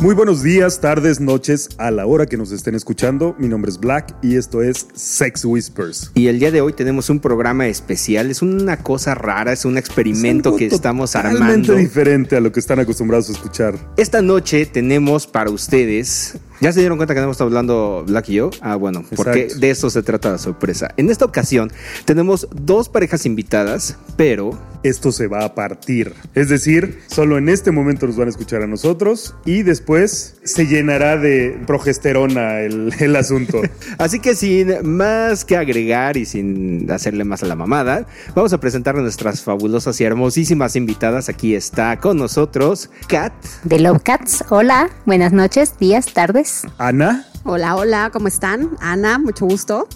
Muy buenos días, tardes, noches, a la hora que nos estén escuchando. Mi nombre es Black y esto es Sex Whispers. Y el día de hoy tenemos un programa especial. Es una cosa rara, es un experimento Es que estamos totalmente armando. diferente a lo que están acostumbrados a escuchar. Esta noche tenemos para ustedes. ¿Ya se dieron cuenta que no estamos hablando Black y yo? Ah, bueno, porque Exacto. de eso se trata la sorpresa. En esta ocasión tenemos dos parejas invitadas, pero Esto se va a partir. Es decir, solo en este momento nos van a escuchar a nosotros y después se llenará de progesterona el, el asunto. Así que sin más que agregar y sin hacerle más a la mamada, vamos a presentar a nuestras fabulosas y hermosísimas invitadas. Aquí está con nosotros Kat. De Love Cats. Hola. Buenas noches, días, tardes. Ana, Hola, hola, ¿cómo están? Ana, mucho gusto.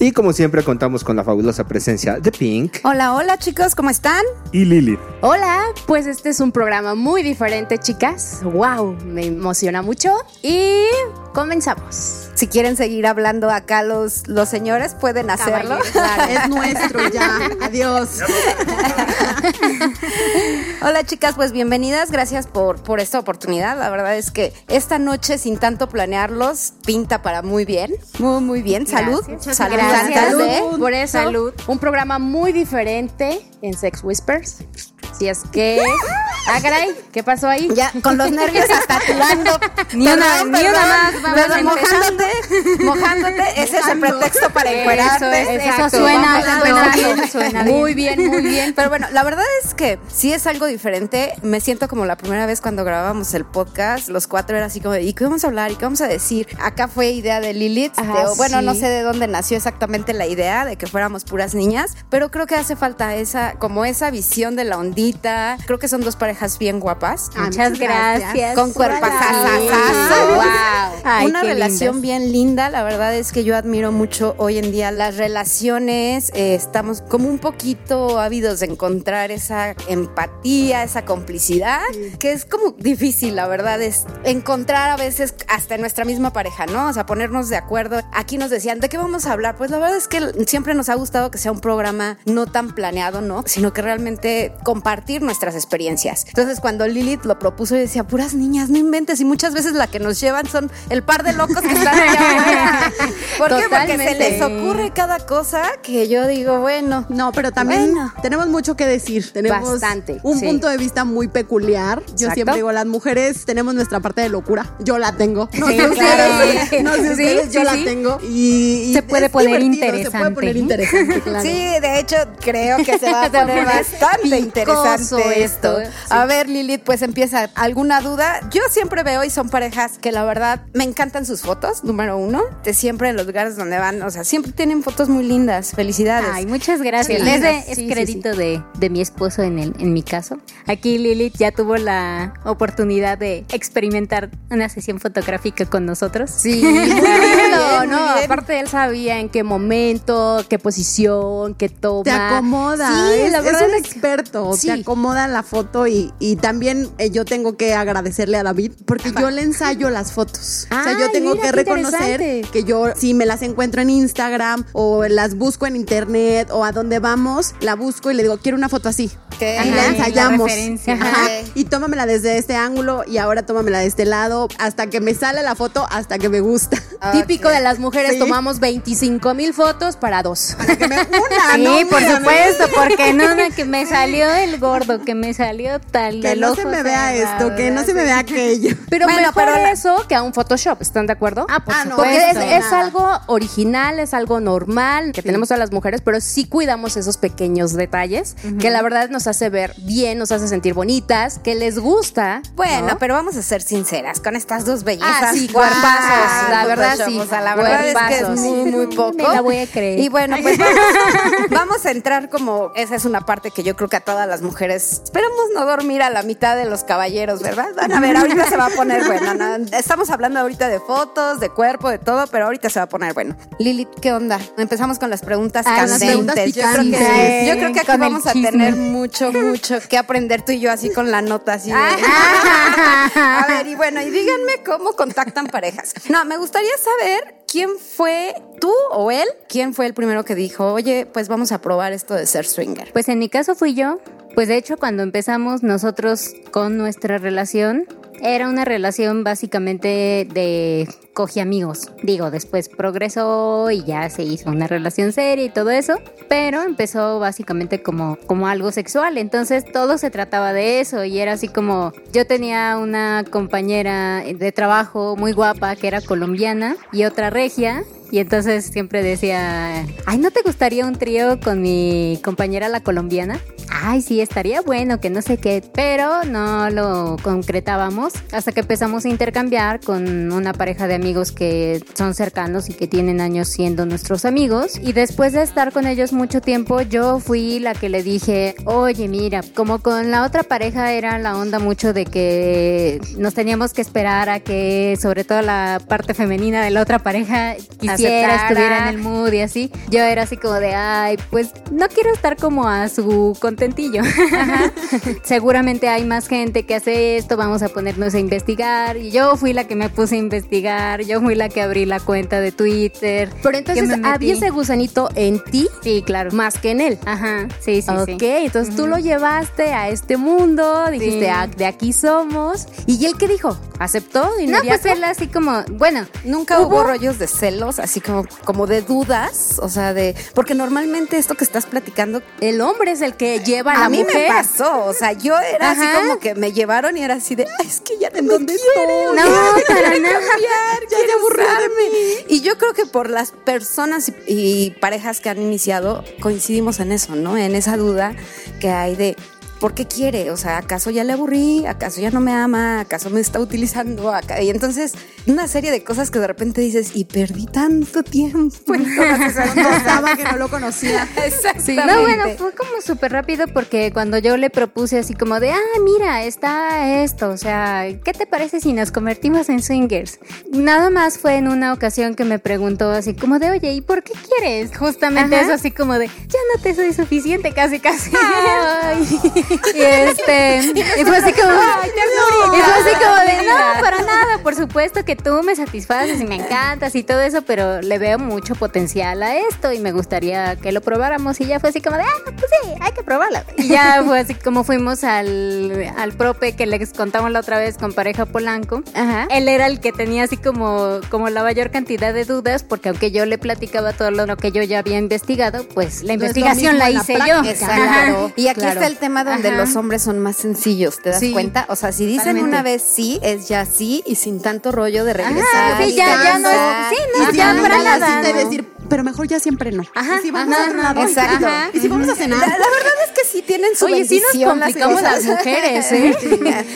Y como siempre contamos con la fabulosa presencia de Pink. Hola, hola chicos, ¿cómo están? y Lili. Hola, pues este es un programa muy diferente, chicas. ¡Wow! Me emociona mucho. Y comenzamos. Si quieren seguir hablando acá los, los señores, pueden hacerlo. Claro. Es nuestro ya. Adiós. Hola chicas, pues bienvenidas. Gracias por, por esta oportunidad. La verdad es que esta noche, sin tanto planearlos, pinta para muy bien. Muy, muy bien. Salud. Gracias. Salud. Gracias Salud. por eso. Salud. Un programa muy diferente en Sex Whispers. Si es que. Ah, caray, ¿qué pasó ahí? Ya, con los nervios hasta tirando. Ni una- ni una más, vamos Pero mojándote, mojándote, ese es el pretexto para encuerarte. Eso es, eso suena, suena jalando. bien, suena Muy bien, muy bien. Pero bueno, la verdad es que sí es algo diferente. Me siento como la primera vez cuando grabábamos el podcast. Los cuatro era así como, ¿y qué vamos a hablar? ¿Y qué vamos a decir? Acá fue idea de Lilith. Ajá, de- bueno, sí. no sé de dónde nació exactamente la idea de que fuéramos puras niñas, pero creo que hace falta esa, como esa visión de la ondita. Creo que son dos parejas bien guapas. Muchas gracias. Con cuerpas Wow. Ay, Una relación lindas. bien linda, la verdad es que yo admiro mucho hoy en día las relaciones, eh, estamos como un poquito ávidos de encontrar esa empatía, esa complicidad, que es como difícil, la verdad, es encontrar a veces hasta en nuestra misma pareja, ¿no? O sea, ponernos de acuerdo. Aquí nos decían, ¿de qué vamos a hablar? Pues la verdad es que siempre nos ha gustado que sea un programa no tan planeado, ¿no? Sino que realmente compartir nuestras experiencias. Entonces, cuando Lilith lo propuso, yo decía, puras niñas, no inventes. Y muchas veces la que nos llevan son el par de locos que están allá. ¿Por qué? Porque se les ocurre cada cosa que yo digo, bueno. No, pero también Bueno. tenemos mucho que decir. Tenemos Bastante, un sí. punto de vista muy peculiar. Yo Exacto. siempre digo, las mujeres tenemos nuestra parte de locura. Yo la tengo. No Sí, sé claro. ustedes, no sé Sí, ustedes, sí, yo la tengo. Y, y Se puede poner divertido, Se puede interesante. poner interesante, claro. Sí, de hecho, creo que se va a poner bastante picoso interesante esto. esto, A ver, Lilith, pues empieza. ¿Alguna duda? Yo siempre veo y son parejas que la verdad me encantan sus fotos, número uno. De siempre en los lugares donde van, o sea, siempre tienen fotos muy lindas. Felicidades. Ay, muchas gracias. Sí. Es, de- es Sí, crédito De, de mi esposo en, el, en mi caso. Aquí Lilith ya tuvo la oportunidad de experimentar una sesión fotográfica con nosotros. Sí, no, bien. aparte él sabía en qué momento, qué posición, qué toma. Te acomoda, Sí, es, la verdad un es que- experto, Sí. Te acomoda la foto y, y también eh, yo tengo que agradecerle a David porque yo le ensayo las fotos. o sea, yo Ay, tengo mira, que qué reconocer interesante. que yo si me las encuentro en Instagram o las busco en internet o a donde vamos, la busco y le digo, quiero una foto así. ¿Qué? Y la Ajá, ensayamos. la referencia. Ajá. Ok. Y tómamela desde este ángulo y ahora tómamela de este lado hasta que me sale la foto, hasta que me gusta. Típico de las mujeres, Sí. tomamos 25 mil fotos para dos. Que me una, Sí, ¿no? por supuesto, porque no, no, que me salió el gordo, que me salió tal. Que no se me vea cerrado, esto, que no se me vea aquello. Pero Bueno, mejor pero la- eso que a un Photoshop, ¿están de acuerdo? Ah, por Ah, no, Porque es, es algo original, es algo normal que tenemos a las mujeres, pero sí cuidamos esos pequeños detalles que la verdad nos hace ver bien, nos hace sentir bonitas, que les gusta. Bueno, ¿no? pero vamos a ser sinceras, con estas dos bellezas. Ah, sí, cuerpazos, la verdad Photoshop, sí, O sea, la verdad es que es muy, muy poco. Me la voy a creer. Y bueno, pues vamos, vamos a entrar como, esa es una parte que yo creo que a todas las mujeres, esperemos no dormir a la mitad de los caballeros, ¿verdad? Van a ver, ahorita se va a poner bueno. no, estamos hablando ahorita de fotos, de cuerpo, de todo, pero ahorita se va a poner bueno. Lilith, ¿qué onda? Empezamos con las preguntas Ah, las candentes. preguntas yo, creo que, yo creo que aquí vamos a tener mucho, mucho que aprender tú y yo así con la nota así de... Ah. A ver, y bueno, y díganme cómo contactan parejas. No, me gustaría saber quién fue tú o él, quién fue el primero que dijo, oye, pues vamos a probar esto de ser swinger. Pues en mi caso fui yo. Pues de hecho cuando empezamos nosotros con nuestra relación, era una relación básicamente de coge amigos. Digo, después progresó y ya se hizo una relación seria y todo eso, pero empezó básicamente como, como algo sexual. Entonces todo se trataba de eso y era así como yo tenía una compañera de trabajo muy guapa que era colombiana y otra regia y entonces siempre decía, ay, ¿no te gustaría un trío con mi compañera la colombiana? Ay, sí, estaría bueno, que no sé qué, pero no lo concretábamos hasta que empezamos a intercambiar con una pareja de amigos que son cercanos y que tienen años siendo nuestros amigos. Y después de estar con ellos mucho tiempo, yo fui la que le dije, oye, mira, como con la otra pareja era la onda mucho de que nos teníamos que esperar a que, sobre todo la parte femenina de la otra pareja, Aceptara. estuviera en el mood y así. Yo era así como de, ay, pues no quiero estar como a su contentillo. Seguramente hay más gente que hace esto, vamos a ponernos a investigar. Y yo fui la que me puse a investigar, yo fui la que abrí la cuenta de Twitter. Pero entonces había ese gusanito en ti Sí, claro. más que en él. Ajá, sí, sí, ok, sí. entonces tú lo llevaste a este mundo, dijiste, Sí. "Ah, de aquí somos. ¿Y él qué dijo? ¿Aceptó? No, inmediato? pues él así como, bueno, Nunca hubo rollos de celos, así como, como de dudas, o sea, de... Porque normalmente esto que estás platicando el hombre es el que lleva a a la mí mujer. me pasó, o sea, yo era así como que me llevaron y era así de, "Ay, es que ya no ¿Dónde quiere, estoy? no, para nada. cambiar, quiere aburrirme. Y yo creo que por las personas y, y parejas que han iniciado, coincidimos en eso, ¿no? En esa duda que hay de. ¿Por qué quiere? O sea, ¿acaso ya le aburrí? ¿Acaso ya no me ama? ¿Acaso me está utilizando? Acá? Y entonces, una serie de cosas que de repente dices, y perdí tanto tiempo en todas esas cosas. Que no lo conocía. Exactamente. No, bueno, fue como súper rápido porque cuando yo le propuse así como de, ah, mira, está esto, o sea, ¿qué te parece si nos convertimos en swingers? Nada más fue en una ocasión que me preguntó así como de, oye, ¿y por qué quieres? Justamente Ajá. eso así como de, ya no te soy suficiente, casi, casi. y este, y fue así como, y fue así como de, no, para nada, por supuesto que tú me satisfaces y me encantas y todo eso, pero le veo mucho potencial a esto y me gustaría que lo probáramos y ya fue así como de, ah, pues sí, hay que probarlo. Y ya fue así como fuimos al, al prope que les contamos la otra vez con pareja Polanco. Ajá. Él era el que tenía así como, como la mayor cantidad de dudas porque aunque yo le platicaba todo lo que yo ya había investigado, pues la investigación la hice yo. Ajá. Y aquí claro. está el tema donde Ajá. los hombres son más sencillos, ¿te das Sí. cuenta? O sea, si dicen Totalmente. una vez sí, es ya sí y sin tanto rollo de regresar. Ajá, sí, y ya- ya no es- sí, no, ya no, pero mejor ya siempre no. Ajá, y si vamos ajá, a otro lado. exacto. Ajá. Y si vamos a cenar. La, la verdad es que sí tienen su Oye, sí nos bendición complicamos cosas. las mujeres, ¿eh? Sí.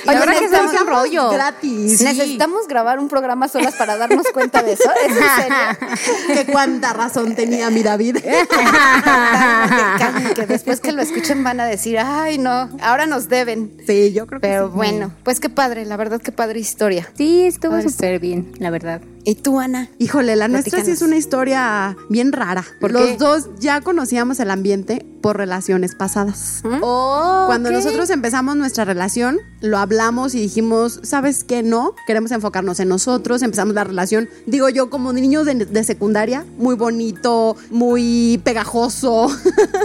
Oye, ahora que un rollo. Gratis. Sí. Necesitamos grabar un programa solas para darnos cuenta de eso. ¿Es en serio? que cuánta razón tenía mi David. que, que después que lo escuchen van a decir, ay, no, ahora nos deben. sí, yo creo que Pero sí. bueno, pues qué padre, la verdad, qué padre historia. Sí, estuvo súper bien, la verdad. ¿Y tú, Ana? Híjole, la nuestra sí es una historia bien rara. ¿Por Los dos ya conocíamos el ambiente por relaciones pasadas. Oh, Cuando nosotros empezamos nuestra relación, lo hablamos y dijimos, ¿sabes qué? No, queremos enfocarnos en nosotros, empezamos la relación, digo yo, como niño de, de secundaria, muy bonito, muy pegajoso,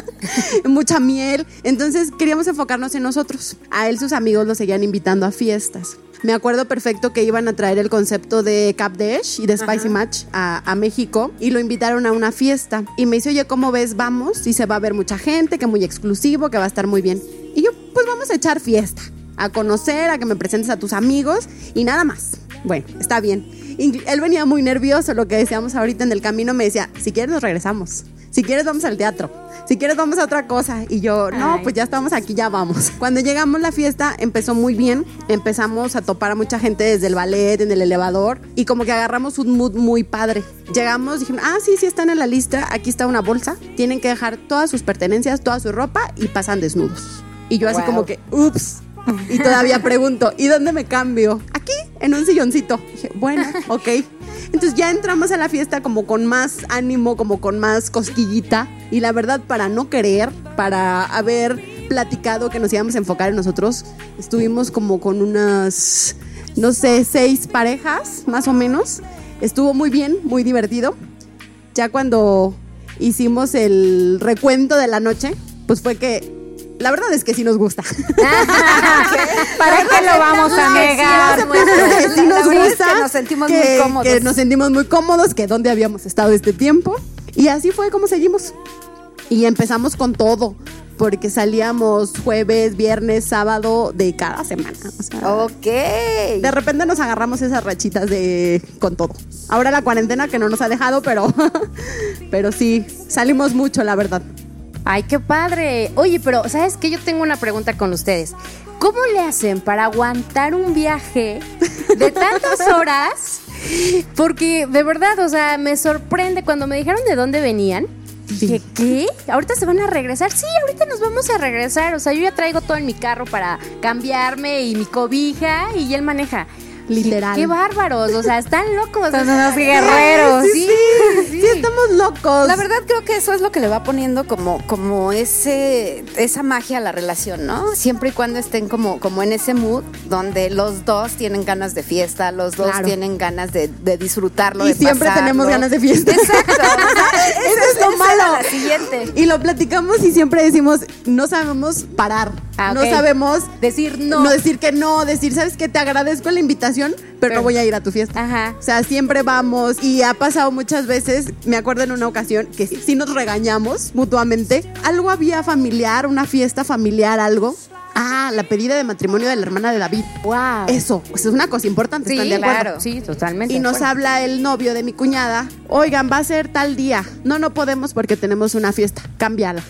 mucha miel. Entonces queríamos enfocarnos en nosotros. A él sus amigos lo seguían invitando a fiestas. Me acuerdo perfecto que iban a traer el concepto de Cap Dash y de Spicy Match a, a México y lo invitaron a una fiesta. Y me dice, oye, ¿cómo ves? Vamos. Y se va a ver mucha gente, que muy exclusivo, que va a estar muy bien. Y yo, pues vamos a echar fiesta, a conocer, a que me presentes a tus amigos y nada más. Bueno, está bien. Él venía muy nervioso, lo que decíamos ahorita en el camino, me decía, si quieres nos regresamos. Si quieres vamos al teatro. Si quieres vamos a otra cosa. Y yo, no, Ay. pues ya estamos aquí, ya vamos. Cuando llegamos la fiesta empezó muy bien. Empezamos a topar a mucha gente desde el ballet, en el elevador. Y como que agarramos un mood muy padre. Llegamos, dijimos, ah, sí, sí están en la lista. Aquí está una bolsa. Tienen que dejar todas sus pertenencias, toda su ropa y pasan desnudos. Y yo así Wow. como que, ups. Y todavía pregunto, ¿y dónde me cambio? Aquí, en un silloncito. Dije, bueno, ok. Entonces ya entramos a la fiesta como con más ánimo, como con más cosquillita. Y la verdad, para no querer, para haber platicado que nos íbamos a enfocar en nosotros, estuvimos como con unas, no sé, seis parejas, más o menos. Estuvo muy bien, muy divertido. Ya cuando hicimos el recuento de la noche, pues fue que... La verdad es que sí nos gusta. ¿Para qué lo vamos a negar? Que sí nos gusta, que nos sentimos que- muy cómodos. Que nos sentimos muy cómodos, que dónde habíamos estado este tiempo. Y así fue como seguimos. Y empezamos con todo, porque salíamos jueves, viernes, sábado de cada semana. O sea, Ok. de repente nos agarramos esas rachitas de con todo. Ahora la cuarentena que no nos ha dejado, pero, pero sí, salimos mucho, la verdad. Ay, qué padre. Oye, pero ¿sabes qué? Yo tengo una pregunta con ustedes. ¿Cómo le hacen para aguantar un viaje de tantas horas? Porque de verdad, o sea, me sorprende cuando me dijeron de dónde venían. Dije, ¿qué? ¿Ahorita se van a regresar? Sí, ahorita nos vamos a regresar. O sea, yo ya traigo todo en mi carro para cambiarme y mi cobija y él maneja. Literal. Qué bárbaros, o sea, están locos. Son unos guerreros. Sí, Sí, estamos locos. La verdad creo que eso es lo que le va poniendo como, como ese, esa magia a la relación, ¿no? Siempre y cuando estén como, como en ese mood donde los dos tienen ganas de fiesta, los dos Claro. tienen ganas de, de disfrutarlo, Y de siempre pasarlo. tenemos ganas de fiesta. Exacto. Eso es lo malo. era La siguiente. Y lo platicamos y siempre decimos, no sabemos parar. Ah, No sabemos Decir no. no. decir que no, decir, ¿sabes qué? Te agradezco la invitación, pero no voy a ir a tu fiesta. Ajá. O sea, siempre vamos y ha pasado muchas veces, me acuerdo en una ocasión que sí nos regañamos mutuamente. Algo había familiar, una fiesta familiar, algo. Ah, la pedida de matrimonio de la hermana de David. Wow. Eso, pues es una cosa importante, Sí, ¿están de acuerdo? claro. Sí, totalmente. Y nos habla el novio de mi cuñada, oigan, va a ser tal día. No, no podemos porque tenemos una fiesta. Cámbiala.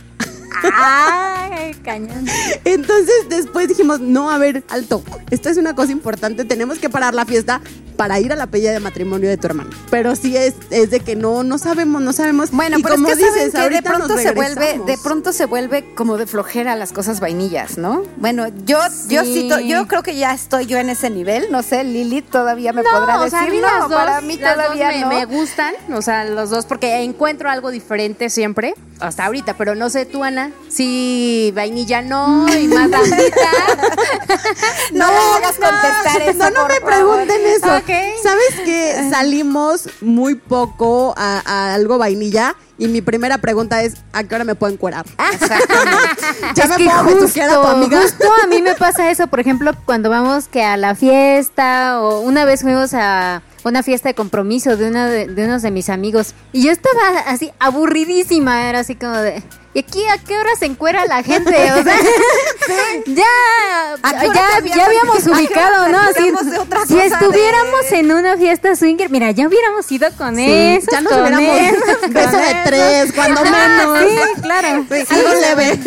Ay, cañón. Entonces después dijimos, no, a ver, alto, esto es una cosa importante, tenemos que parar la fiesta para ir a la pedida de matrimonio de tu hermano. Pero sí es, es de que no, no sabemos, no sabemos. Bueno, Y pero como es que saben dices, que de pronto nos se vuelve, de pronto se vuelve como de flojera las cosas vainillas, ¿no? Bueno, yo, yo Sí. sí, to- yo creo que ya estoy yo en ese nivel, no sé, Lili todavía me No, podrá o decir, sea, a mí no, las dos, para mí las dos todavía me, no. me gustan, o sea, los dos, porque encuentro algo diferente siempre, hasta ahorita, pero no sé tú, Ana, si vainilla no, y más. No me hagas contestar eso, No, no por me favor. pregunten eso. ¿Sabes que salimos muy poco a, a algo vainilla? Y mi primera pregunta es, ¿a qué hora me puedo encuerar? ya Es me que puedo besuquear a tu justo, amiga. justo a mí me pasa eso, por ejemplo, cuando vamos que a la fiesta o una vez fuimos a una fiesta de compromiso de, una de, de unos de mis amigos y yo estaba así aburridísima, era así como de... ¿Y aquí a qué hora se encuera la gente? O sea, ya, ¿A qué hora ya, ya habíamos ¿A qué hora ubicado, ¿no? Si, estuviéramos de- en una fiesta swinger, mira, ya hubiéramos ido con Sí, eso. ya nos con hubiéramos beso de tres, cuando menos. Sí, claro. Algo leve.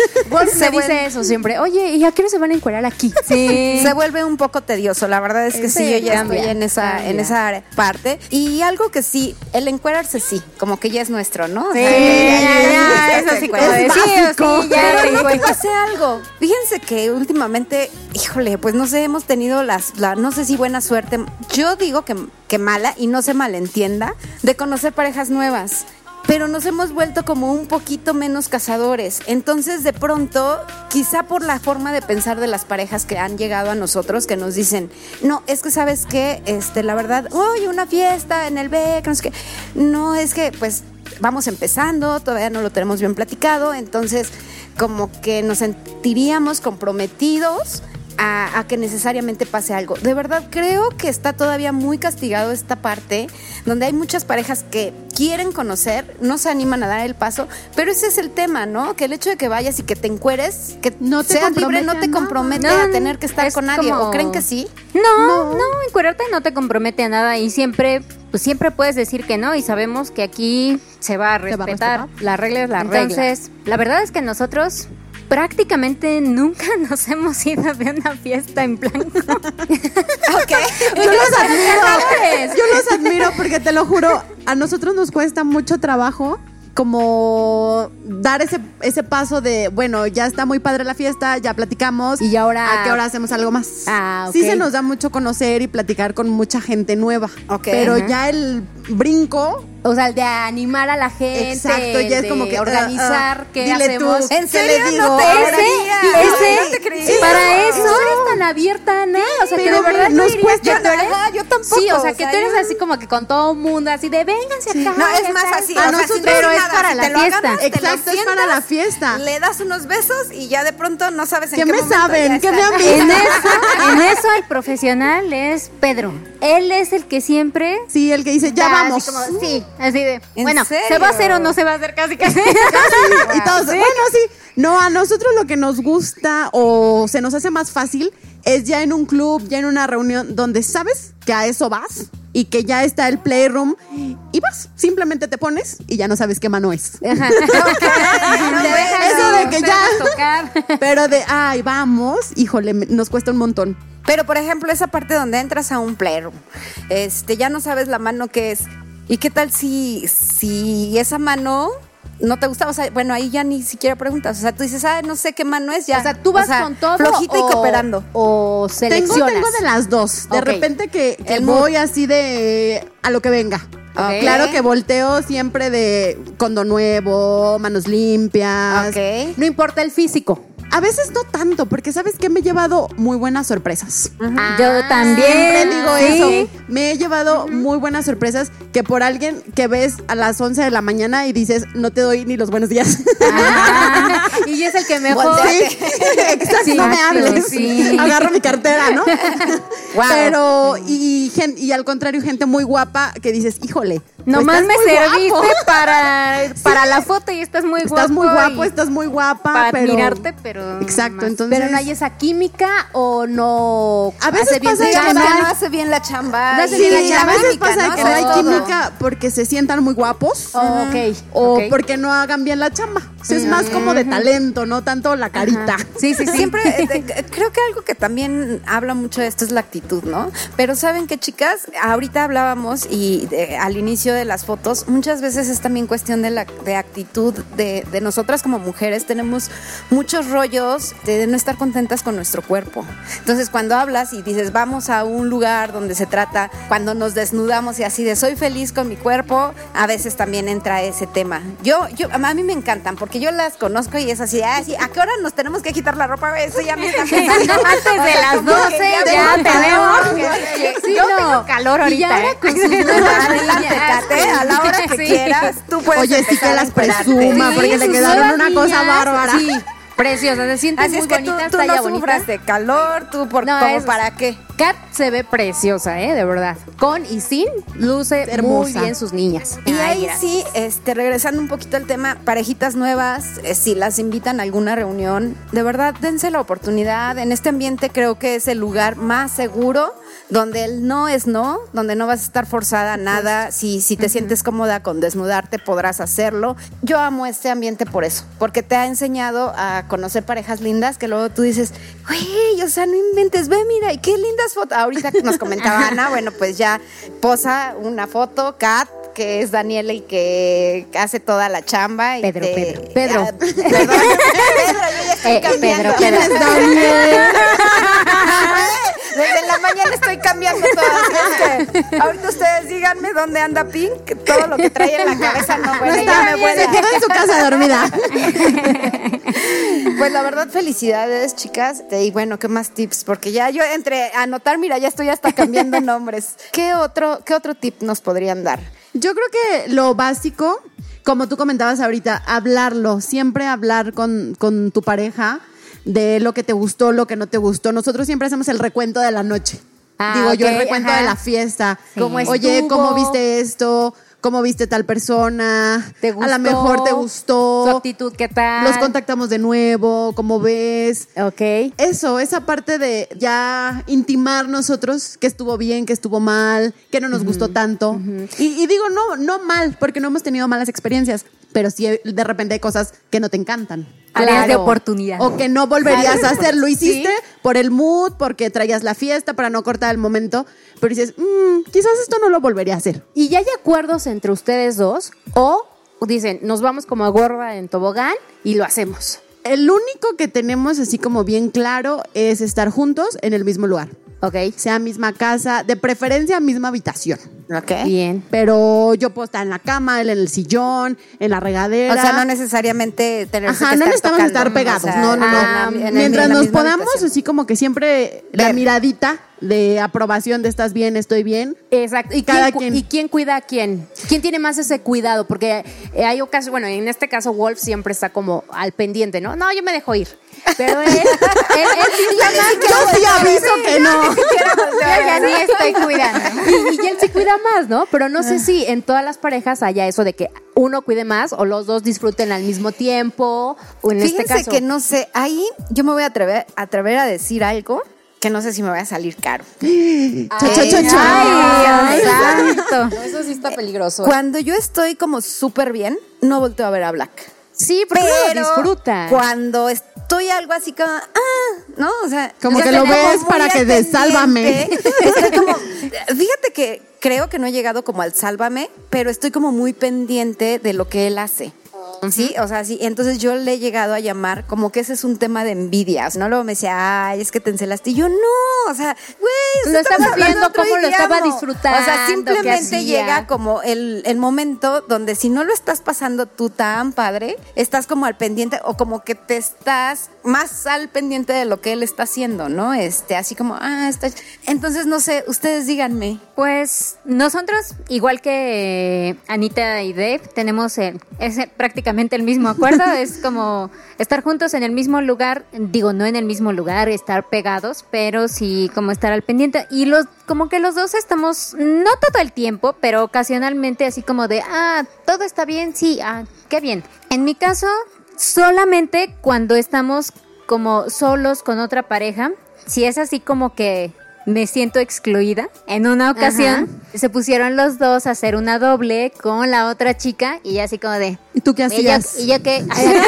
Se dice eso siempre, oye, ¿y a qué hora se van a encuerar aquí? Sí. Se vuelve un poco tedioso, la verdad es que sí, Sí, yo ya cambia, estoy en esa, cambia. en esa parte. Y algo que sí, el encuerarse sí, como que ya es nuestro, ¿no? O Sí, ya, ya- ya, ya eso se sí, como de sí ya Pero no digo, que pase algo. Fíjense que últimamente, híjole, pues no sé, hemos tenido las, la, no sé si buena suerte, yo digo que, que mala, y no se malentienda, de conocer parejas nuevas. Pero nos hemos vuelto como un poquito menos cazadores. Entonces, de pronto, quizá por la forma de pensar de las parejas que han llegado a nosotros, que nos dicen, no, es que sabes que, este, la verdad, oye, una fiesta en el BEC, no sé qué. No, es que, pues, vamos empezando, todavía no lo tenemos bien platicado, entonces como que nos sentiríamos comprometidos a, a que necesariamente pase algo. De verdad creo que está todavía muy castigado esta parte, donde hay muchas parejas que quieren conocer, no se animan a dar el paso, pero ese es el tema, ¿no? Que el hecho de que vayas y que te encueres, que No te seas libre, no te compromete No, a tener que estar es con nadie. como- ¿O creen que sí? No, no, encuerarte no te compromete a nada y siempre, pues siempre puedes decir que no y sabemos que aquí se va a Se va a respetar. respetar. La regla es la regla. Entonces, la verdad es que nosotros prácticamente nunca nos hemos ido de una fiesta en blanco. Ok. Yo los admiro. Yo los admiro porque te lo juro, a nosotros nos cuesta mucho trabajo como dar ese, ese paso de, bueno, ya está muy padre la fiesta, ya platicamos. Y ahora- ¿A qué hora hacemos algo más? Ah. Sí se nos da mucho conocer y platicar con mucha gente nueva. Pero ya el brinco... O sea, el de animar a la gente. Exacto, ya es como que organizar ah, ah, qué dile tú. hacemos. ¿En ¿Qué serio? le digo? No te Ahora creía. ese- No te creía. Sí, para eso abierta, Ana. o sea, que de verdad nos no dirías cuesta- Ajá, yo tampoco, Sí, o sea, que tú eres así como que con todo mundo, así de vénganse acá. No, es más sabes". así. A sea, nosotros- pero es para la fiesta. Exacto, es para la fiesta. Le das unos besos y ya de pronto no sabes en ¿Qué qué, me saben? ¿Qué me han En visto? eso, en eso el profesional es Pedro. Él es el que siempre Sí, el que dice, ya vamos. Así como, sí, así de, ¿En bueno, serio? ¿se va a hacer o no se va a hacer? Casi, casi. Casi, y todos, bueno, sí. No, a nosotros lo que nos gusta o se nos hace más fácil es ya en un club, ya en una reunión donde sabes que a eso vas y que ya está el playroom y vas, simplemente te pones y ya no sabes qué mano es. Ajá. No, Eso de que ya- tocar. Pero de, ay, vamos, híjole, nos cuesta un montón. Pero, por ejemplo, esa parte donde entras a un playroom, este, ya no sabes la mano que es. ¿Y qué tal si, si esa mano no te gusta? O sea, bueno, ahí ya ni siquiera preguntas. O sea, tú dices, ah, no sé qué mano es, ya. O sea, tú vas con todo. Flojito y o- cooperando. O Tengo, seleccionas. tengo de las dos. De repente que, que El mood. voy así de a lo que venga. Claro que volteo siempre de condo nuevo, manos limpias. Ok. No importa el físico. A veces no tanto, porque sabes que me he llevado muy buenas sorpresas. Yo también. Siempre digo sí. eso. Me he llevado muy buenas sorpresas que por alguien que ves a las 11 de la mañana y dices, no te doy ni los buenos días. Ah, y es el que mejor. Sí, exacto, no me hables. sí. Agarro mi cartera, ¿no? Guau. Pero, y, y al contrario, gente muy guapa que dices, híjole. Nomás estás me serviste guapo. para, para la foto y estás muy guapo. Estás muy guapo, estás muy guapa. Para pero... admirarte, pero. Exacto, más. entonces. Pero no hay esa química o no. A veces hace bien pasa su que Ya chamba? no, no hace bien la chamba. No hace bien la la a veces química, pasa ¿no? que no hay todo. química porque se sientan muy guapos. Oh, ok, O porque no hagan bien la chamba. O sea, es más como de talento, no tanto la carita. Sí, sí, sí. Siempre, eh, eh, creo que algo que también habla mucho de esto es la actitud, ¿no? Pero saben que chicas, ahorita hablábamos y eh, al inicio de las fotos, muchas veces es también cuestión de la de actitud de, de nosotras como mujeres. Tenemos muchos rollos de, de no estar contentas con nuestro cuerpo. Entonces, cuando hablas y dices, vamos a un lugar donde se trata, cuando nos desnudamos y así de soy feliz con mi cuerpo, a veces también entra ese tema. Yo, yo, a mí me encantan porque yo las conozco y es así, de, ah, sí, ¿a qué hora nos tenemos que quitar la ropa? Eso ya me está pensando. Antes de O sea, las como que 12 ya tenemos. calor. Sí, Yo no. tengo calor Y ahorita. ahora ¿eh? sus Adelante. Kate, a la hora que Sí. quieras, tú puedes Oye, sí que las presuma, Sí, porque le quedaron una cosa bárbara. Sí, preciosa, se siente Así muy es que tú, bonita, tú talla no bonita. sufras de calor, tú por, No, como es- para qué. Kat se ve preciosa, ¿eh? De verdad. Con y sin, luce muy Hermosa. bien sus niñas. Y Ay, ahí gracias. sí, este, regresando un poquito al tema, parejitas nuevas, eh, si las invitan a alguna reunión, de verdad dense la oportunidad. En este ambiente creo que es el lugar más seguro, donde el no es no, donde no vas a estar forzada a nada. Si, si te sientes cómoda con desnudarte, podrás hacerlo. Yo amo este ambiente por eso, porque te ha enseñado a conocer parejas lindas que luego tú dices, güey, o sea, no inventes, ve, mira, y qué lindas fotos. Ahorita que nos comentaba Ana, bueno, pues ya posa una foto, Kat, que es Daniela y que hace toda la chamba. Y Pedro, te- Pedro. Pedro. Ah, perdón, Pedro, yo ya estoy Eh, cambiando. Pedro, Pedro. Desde la mañana estoy cambiando todo. Que ahorita ustedes díganme dónde anda Pink. Todo lo que trae en la cabeza no, bueno, No ya me se quedó en su casa dormida. Pues la verdad, felicidades, chicas. Y bueno, ¿qué más tips? Porque ya yo entre anotar, mira, ya estoy hasta cambiando nombres. ¿Qué otro, qué otro tip nos podrían dar? Yo creo que lo básico, como tú comentabas ahorita, hablarlo, siempre hablar con, con tu pareja de lo que te gustó, lo que no te gustó. Nosotros siempre hacemos el recuento de la noche. Ah, Digo yo, el recuento ajá. de la fiesta. ¿Cómo Oye? ¿cómo viste esto? Cómo viste tal persona, ¿Te a gustó? lo mejor te gustó, Su actitud, ¿qué tal? los contactamos de nuevo, cómo ves. Ok. Eso, esa parte de ya intimar nosotros que estuvo bien, que estuvo mal, que no nos gustó tanto. y, y digo, no, no mal, porque no hemos tenido malas experiencias, pero sí de repente hay cosas que no te encantan. Áreas de oportunidad. O que no volverías a hacer. Lo hiciste por el mood, porque traías la fiesta para no cortar el momento. Pero dices, "Mm, quizás esto no lo volvería a hacer. ¿Y ya hay acuerdos entre ustedes dos? ¿O dicen, nos vamos como a gorra en tobogán y lo hacemos? El único que tenemos así como bien claro es estar juntos en el mismo lugar. Ok. Sea misma casa, de preferencia misma habitación. Ok. Bien. Pero yo puedo estar en la cama, él en el sillón, en la regadera. O sea, no necesariamente tener Ajá, no necesitamos estar pegados. no, no, no. ah, en Mientras nos podamos, habitación. así como que siempre la miradita de aprobación de estás bien, estoy bien. Exacto. ¿Y, Cada quién, quien. ¿Y quién cuida a quién? ¿Quién tiene más ese cuidado? Porque eh, hay ocasiones, bueno, en este caso Wolf siempre está como al pendiente, ¿no? No, yo me dejo ir. Pero él, él, él más. Yo sí aviso que no. Ya ni estoy cuidando. Y, y él sí cuida más, ¿no? Pero no sé si en todas las parejas haya eso de que uno cuide más o los dos disfruten al mismo tiempo. O en Fíjense este caso. que no sé, ahí yo me voy a atrever, atrever a decir algo que no sé si me va a salir caro. Ay, Dios santo. Eso sí está peligroso. Cuando yo estoy como súper bien, no volteo a ver a Black. Sí, Pero lo disfruta. cuando estoy algo así como, ah, ¿no? O sea, Como que lo ves para que de sálvame. Como, fíjate que creo que no he llegado como al sálvame, pero estoy como muy pendiente de lo que él hace. Sí, o sea, sí. Entonces yo le he llegado a llamar como que ese es un tema de envidia. O sea, no luego me decía, ay, es que te encelaste. Y yo, no, o sea, güey, Lo hablando viendo cómo lo estaba disfrutando, O sea, simplemente llega como el, el momento donde si no lo estás pasando tú tan padre, estás como al pendiente o como que te estás más al pendiente de lo que él está haciendo, ¿no? Este, así como, ah, está. Entonces, no sé, ustedes díganme. Pues nosotros, igual que Anita y Dave, tenemos ese, prácticamente el mismo acuerdo. es como estar juntos en el mismo lugar, digo, no en el mismo lugar, estar pegados, pero sí como estar al pendiente. Y los, como que los dos estamos, no todo el tiempo, pero ocasionalmente así como de, ah, todo está bien, sí, ah, qué bien. En mi caso, solamente cuando estamos como solos con otra pareja, si es así como que me siento excluida. En una ocasión se pusieron los dos a hacer una doble con la otra chica y así como de... ¿Y tú qué ¿Y yo, hacías? y yo ¿Qué eh, hacías?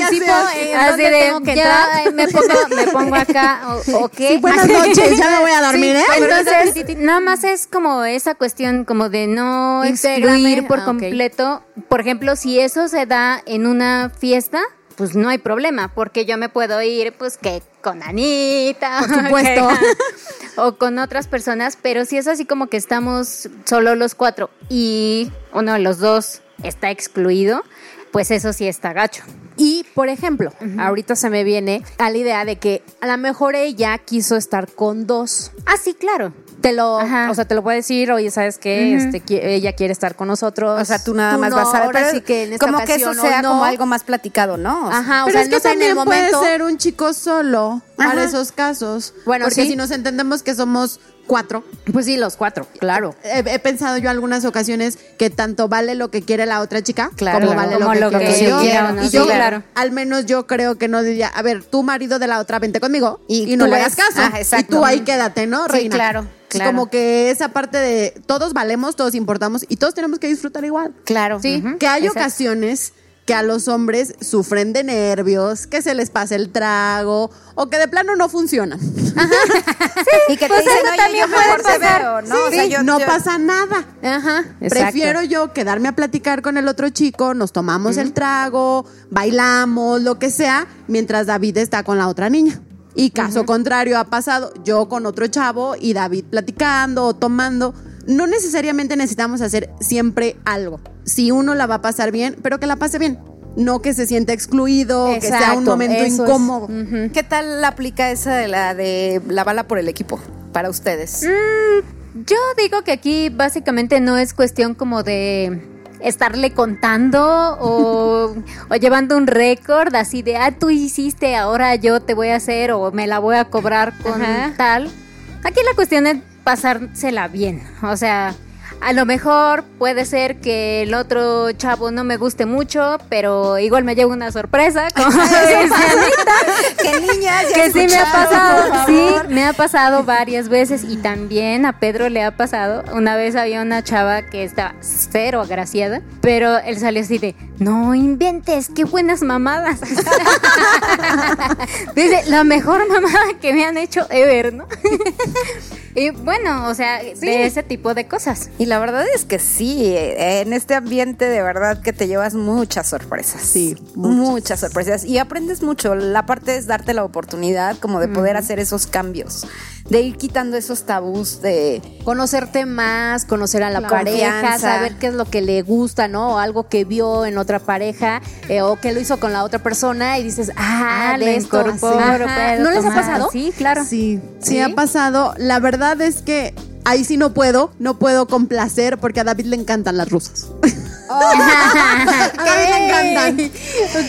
así ¿Dónde de, que ya, entrar? ay, me pongo, me pongo acá, o, o qué. buenas noches, ya me voy a dormir, ¿eh? Entonces, nada más es como esa cuestión como de no Intégrame. excluir por Ah, completo. Por ejemplo, si eso se da en una fiesta, pues no hay problema, porque yo me puedo ir, pues que con Anita, Por supuesto. o con otras personas, pero si es así como que estamos solo los cuatro y uno de los dos está excluido, pues eso sí está gacho. Y, por ejemplo, ahorita se me viene a la idea de que a lo mejor ella quiso estar con dos. Ah, sí, claro. Te lo, Ajá. o sea, te lo puede decir, oye, ¿sabes qué? Este, qui- ella quiere estar con nosotros. O sea, tú nada más no, vas a ver. Ahora pero sí que en esta como que eso sea no. como algo más platicado, ¿no? O sea, Ajá, o Pero sea, es que no en el momento. puede ser un chico solo para esos casos. Bueno, Porque sí. si nos entendemos que somos cuatro, Pues sí, los cuatro, claro. he, he pensado yo algunas ocasiones que tanto vale lo que quiere la otra chica Claro, como claro. vale Como lo lo que, que quiero yo quiero, ¿no? Y Sí, yo, claro. al menos yo creo que no diría, a ver, tu marido de la otra, vente conmigo y, Y no le hagas caso. ah, exacto. y tú ahí quédate, ¿no, Sí, reina? claro, Es claro. como que esa parte de todos valemos, todos importamos y todos tenemos que disfrutar igual. claro. Sí. Que hay Exacto. ocasiones que a los hombres sufren de nervios, que se les pasa el trago o que de plano no funcionan. Y que te pues dicen, eso oye, también yo puede pasar. veo, ¿no? O sea, Sí, yo- no yo- pasa nada. Ajá, Prefiero yo quedarme a platicar con el otro chico, nos tomamos el trago, bailamos, lo que sea, mientras David está con la otra niña. Y caso contrario ha pasado, yo con otro chavo y David platicando o tomando. No necesariamente necesitamos hacer siempre algo. Si uno la va a pasar bien, pero que la pase bien. No que se sienta excluido, que sea un momento es. incómodo. ¿Qué tal aplica esa de la de la bala por el equipo para ustedes? Yo digo que aquí básicamente no es cuestión como de estarle contando o, o llevando un récord así de, ah, tú hiciste, ahora yo te voy a hacer o me la voy a cobrar con Ajá. tal. Aquí la cuestión es pasársela bien. O sea, A lo mejor puede ser que el otro chavo no me guste mucho, pero igual me llevo una sorpresa. Como. Que niñas, ya que sí me ha pasado, sí, me ha pasado varias veces y también a Pedro le ha pasado. Una vez había una chava que estaba cero agraciada, pero él salió así de, no inventes, qué buenas mamadas. Dice, la mejor mamada que me han hecho ever, ¿no? y bueno, o sea, de ese tipo de cosas. Y la verdad es que sí, eh, en este ambiente de verdad que te llevas muchas sorpresas. Sí, muchas. muchas. sorpresas. Y aprendes mucho. La parte es darte la oportunidad como de poder hacer esos cambios, de ir quitando esos tabús de... Conocerte más, conocer a la pareja, confianza. saber qué es lo que le gusta, ¿no? O algo que vio en otra pareja eh, o que lo hizo con la otra persona y dices, ah, Ah, esto. incorporo, ¿No les ha pasado? Sí, claro. Sí, sí, ¿Sí? ha pasado. La verdad es que ahí sí no puedo, no puedo complacer porque a David le encantan las rusas. a David le encantan.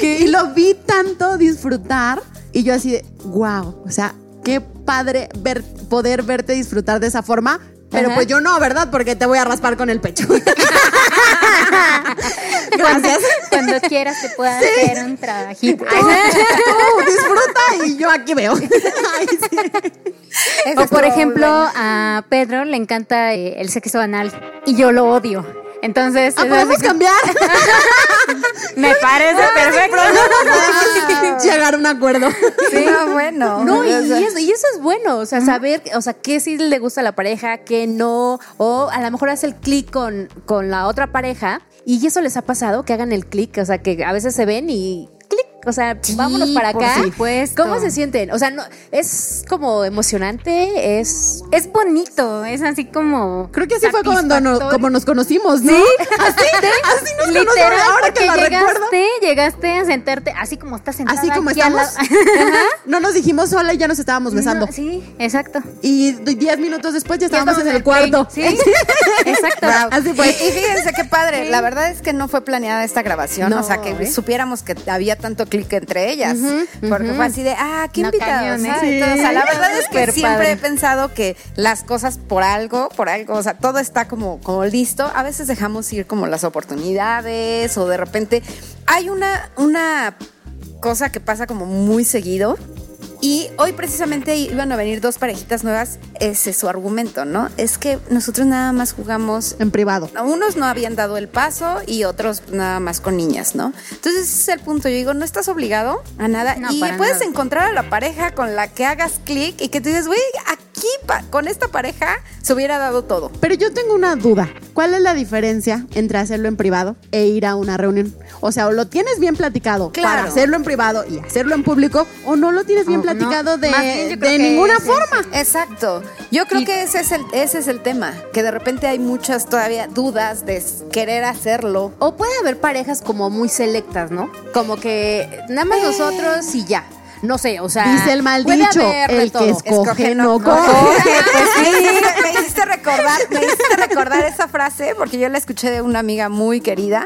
Y lo vi tanto disfrutar y yo así de, wow, o sea, qué padre ver, poder verte disfrutar de esa forma. Pero Ajá. pues yo no, ¿verdad? Porque te voy a raspar con el pecho. Cuando, cuando quieras te pueda hacer un trabajito. Tú, tú disfruta y yo aquí veo. Ay, sí. Eso O por ejemplo, bueno. a Pedro le encanta eh, el sexo anal y yo lo odio. Entonces, Ah, podemos así cambiar. me parece perfecto. Llegar a un acuerdo. Sí, no, bueno. No, y, O sea, y eso, y eso es bueno, o sea, saber, o sea, qué sí le gusta a la pareja, qué no, o a lo mejor hace el clic con, con la otra pareja, y eso les ha pasado, que hagan el clic, o sea, que a veces se ven y o sea, vámonos para por acá. supuesto. ¿Cómo se sienten? O sea, no, es como emocionante, es... Es bonito, es así como. Creo que así fue cuando nos, como nos conocimos, ¿no? Así, así nos Literal, conocimos. Ahora que la recuerdo. llegaste, llegaste a sentarte así como estás sentada Así como aquí estamos. No nos dijimos sola y ya nos estábamos besando. No, sí, exacto. Y diez minutos después ya Ya estábamos en el cuarto. sí. Exacto. Así fue. Y fíjense qué padre, la verdad es que no fue planeada esta grabación, No, o sea, que ¿eh? supiéramos que había tanto clic entre ellas, porque fue así de, ah, qué No, invitados. Sí. O sea, la verdad es que siempre padre. he pensado que las cosas por algo, por algo, o sea, todo está como, como listo, a veces dejamos ir como las oportunidades o de repente hay una, una cosa que pasa como muy seguido. Y hoy precisamente iban a venir dos parejitas nuevas, ese es su argumento, ¿no? Es que nosotros nada más jugamos En privado. unos no habían dado el paso y otros nada más con niñas, ¿no? Entonces ese es el punto. Yo digo, no estás obligado a nada No, y puedes nada. encontrar a la pareja con la que hagas clic y que tú dices, güey, aquí pa- con esta pareja se hubiera dado todo. Pero yo tengo una duda. ¿Cuál es la diferencia entre hacerlo en privado e ir a una reunión? O sea, o lo tienes bien platicado Claro. para hacerlo en privado y hacerlo en público, o no lo tienes bien no, platicado de, bien de ninguna es forma. Exacto. Yo creo que ese es, el, ese es el tema, que de repente hay muchas todavía dudas de querer hacerlo. O puede haber parejas como muy selectas, ¿no? Como que nada más nosotros y ya. No sé, o sea. Dice el mal dicho, el que todo. escoge no no coge. coge, pues sí. Me hiciste recordar, me hiciste recordar esa frase porque yo la escuché de una amiga muy querida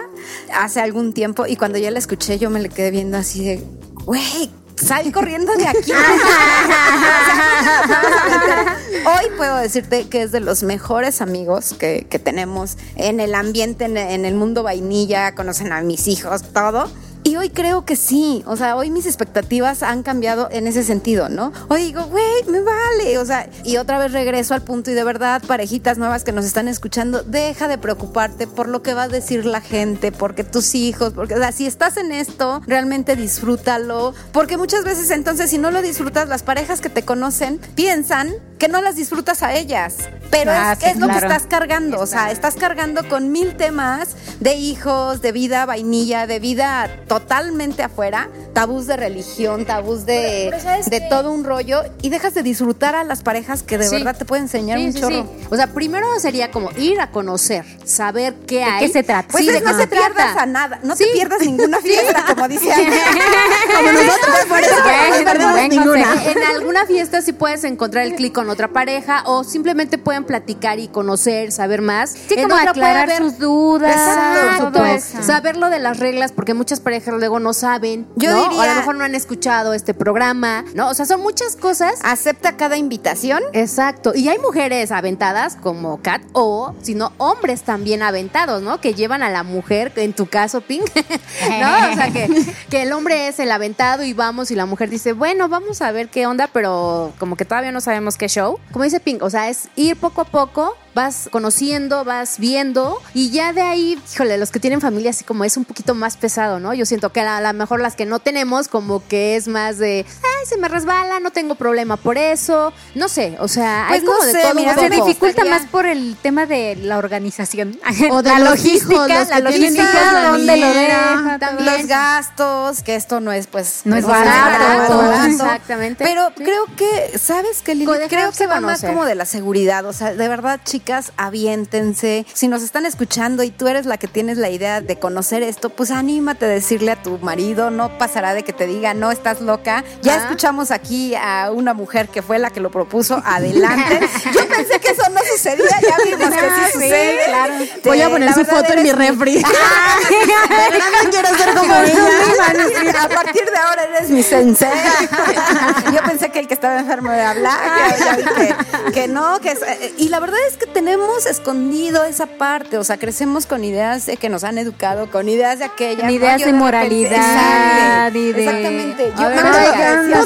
hace algún tiempo y cuando yo la escuché yo me le quedé viendo así de, güey, sal corriendo de aquí. Hoy puedo decirte que es de los mejores amigos que, que tenemos en el ambiente, en, en el mundo vainilla, conocen a mis hijos, todo. Y hoy creo que sí, o sea, hoy mis expectativas han cambiado en ese sentido, ¿no? Hoy digo, güey, me vale, o sea, y otra vez regreso al punto y de verdad, parejitas nuevas que nos están escuchando, deja de preocuparte por lo que va a decir la gente, porque tus hijos, porque, o sea, si estás en esto, realmente disfrútalo, porque muchas veces entonces si no lo disfrutas, las parejas que te conocen piensan que no las disfrutas a ellas, pero Ah, es, sí, es lo que estás cargando, o sea, estás cargando con mil temas de hijos, de vida vainilla, de vida totalmente afuera, tabús de religión, tabús de, Pero, ¿sabes de todo un rollo y dejas de disfrutar a las parejas que de Sí. verdad te pueden enseñar Sí, un sí, chorro. sí. O sea, primero sería como ir a conocer, saber qué hay. qué se trata? Pues Sí, es, de no se trata. pierdas a nada, no Sí. te pierdas ninguna fiesta, como dice Ana. Como nosotros, por eso no perdemos ninguna. En alguna fiesta sí puedes encontrar el clic con otra pareja o simplemente pueden platicar y conocer, saber más. Sí, En como aclarar haber- sus dudas, Exacto, todo todo eso. Saber lo de las reglas, porque muchas parejas luego no saben. Yo ¿no? O a lo mejor no han escuchado este programa, ¿no? O sea, son muchas cosas. Acepta cada invitación. Exacto. Y hay mujeres aventadas como Kat o, si no, hombres también aventados, ¿no? Que llevan a la mujer, en tu caso, Pink, ¿no? O sea, que, que el hombre es el aventado y vamos y la mujer dice, bueno, vamos a ver qué onda, pero como que todavía no sabemos qué show. Como dice Pink, o sea, es ir poco a poco, vas conociendo, vas viendo y ya de ahí, híjole, los que tienen familia así como es un poquito más pesado, ¿no? Yo siento que a lo mejor las que no tenemos como que es más de, ay, se me resbala, no tengo problema por eso, no sé, o sea, Pues hay como de todo un mira, Se me poco. dificulta más por el tema de la organización. O de la los logística, hijos, los la logística, dónde lo niñera, deja, también. Los gastos, que esto no es pues No es pues, barato, barato. exactamente. Pero Sí. creo que, ¿sabes qué, Lili? Creo que va más como de la seguridad. O sea, de verdad, chicas, aviéntense. Si nos están escuchando y tú eres la que tienes la idea de conocer esto, pues anímate a decirle a tu marido. No pasará de que te diga, no, estás loca. Ya Ah. escuchamos aquí a una mujer que fue la que lo propuso. Adelante. Yo pensé que eso no sucedía. Ya vimos que sí sucede. Voy a poner La su foto en mi refri. De verdad no quiero ser como ella. A partir de ahora eres mi sensei. Yo pensé que el que estaba enfermo de hablar, ya, ya vi que, que no, que es- eh, y la verdad es que tenemos escondido esa parte, o sea, crecemos con ideas de que nos han educado, con ideas de ¿no? ideas de repente- moralidad y de- Exactamente. Yo ver, no,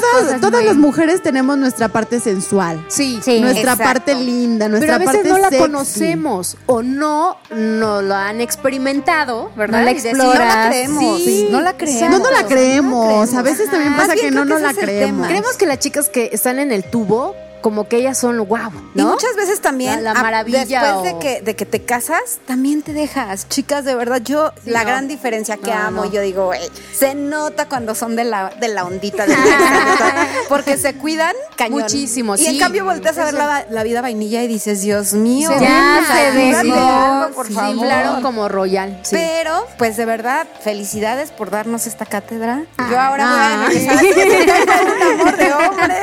Todas, cosas todas muy- las mujeres tenemos nuestra parte sensual. Sí, Sí. nuestra exacto. parte linda, Pero nuestra a veces parte no la sexy. conocemos o no, no lo han experimentado, ¿verdad? No la Y decir, no la creemos, Sí, no la creemos. No, no la creemos. creemos. A veces también pasa bien que no nos la creemos. Creemos que las chicas que están en el tubo, como que ellas son wow, Y ¿no? muchas veces también, La- la a- maravilla después de que, de que te casas, también te dejas. Chicas, de verdad, yo, la no. gran diferencia que No, amo, yo digo, güey, se nota cuando son de la, de la ondita de la porque se cuidan cañón. Muchísimo, Y en sí. cambio volteas a ver la, la vida vainilla y dices, Dios mío. Ya se sí, sí. algo, por Sí, favor. claro, como royal. sí. Pero, pues de verdad, felicidades por darnos esta cátedra. Yo ahora Ah. voy a tengo un amor de hombre.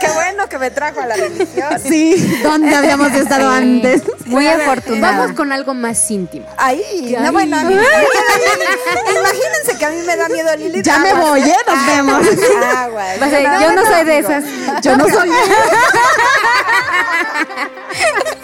Qué bueno que me trajo a la religión. Sí, ¿dónde habíamos estado antes? Muy afortunada. Vamos con algo más íntimo. Ahí, no, bueno, a mí. Imagínense que a mí me da miedo Lili. Ya me voy, ¿eh? Nos vemos. Agua. O sea, yo no soy de esas. Yo no soy.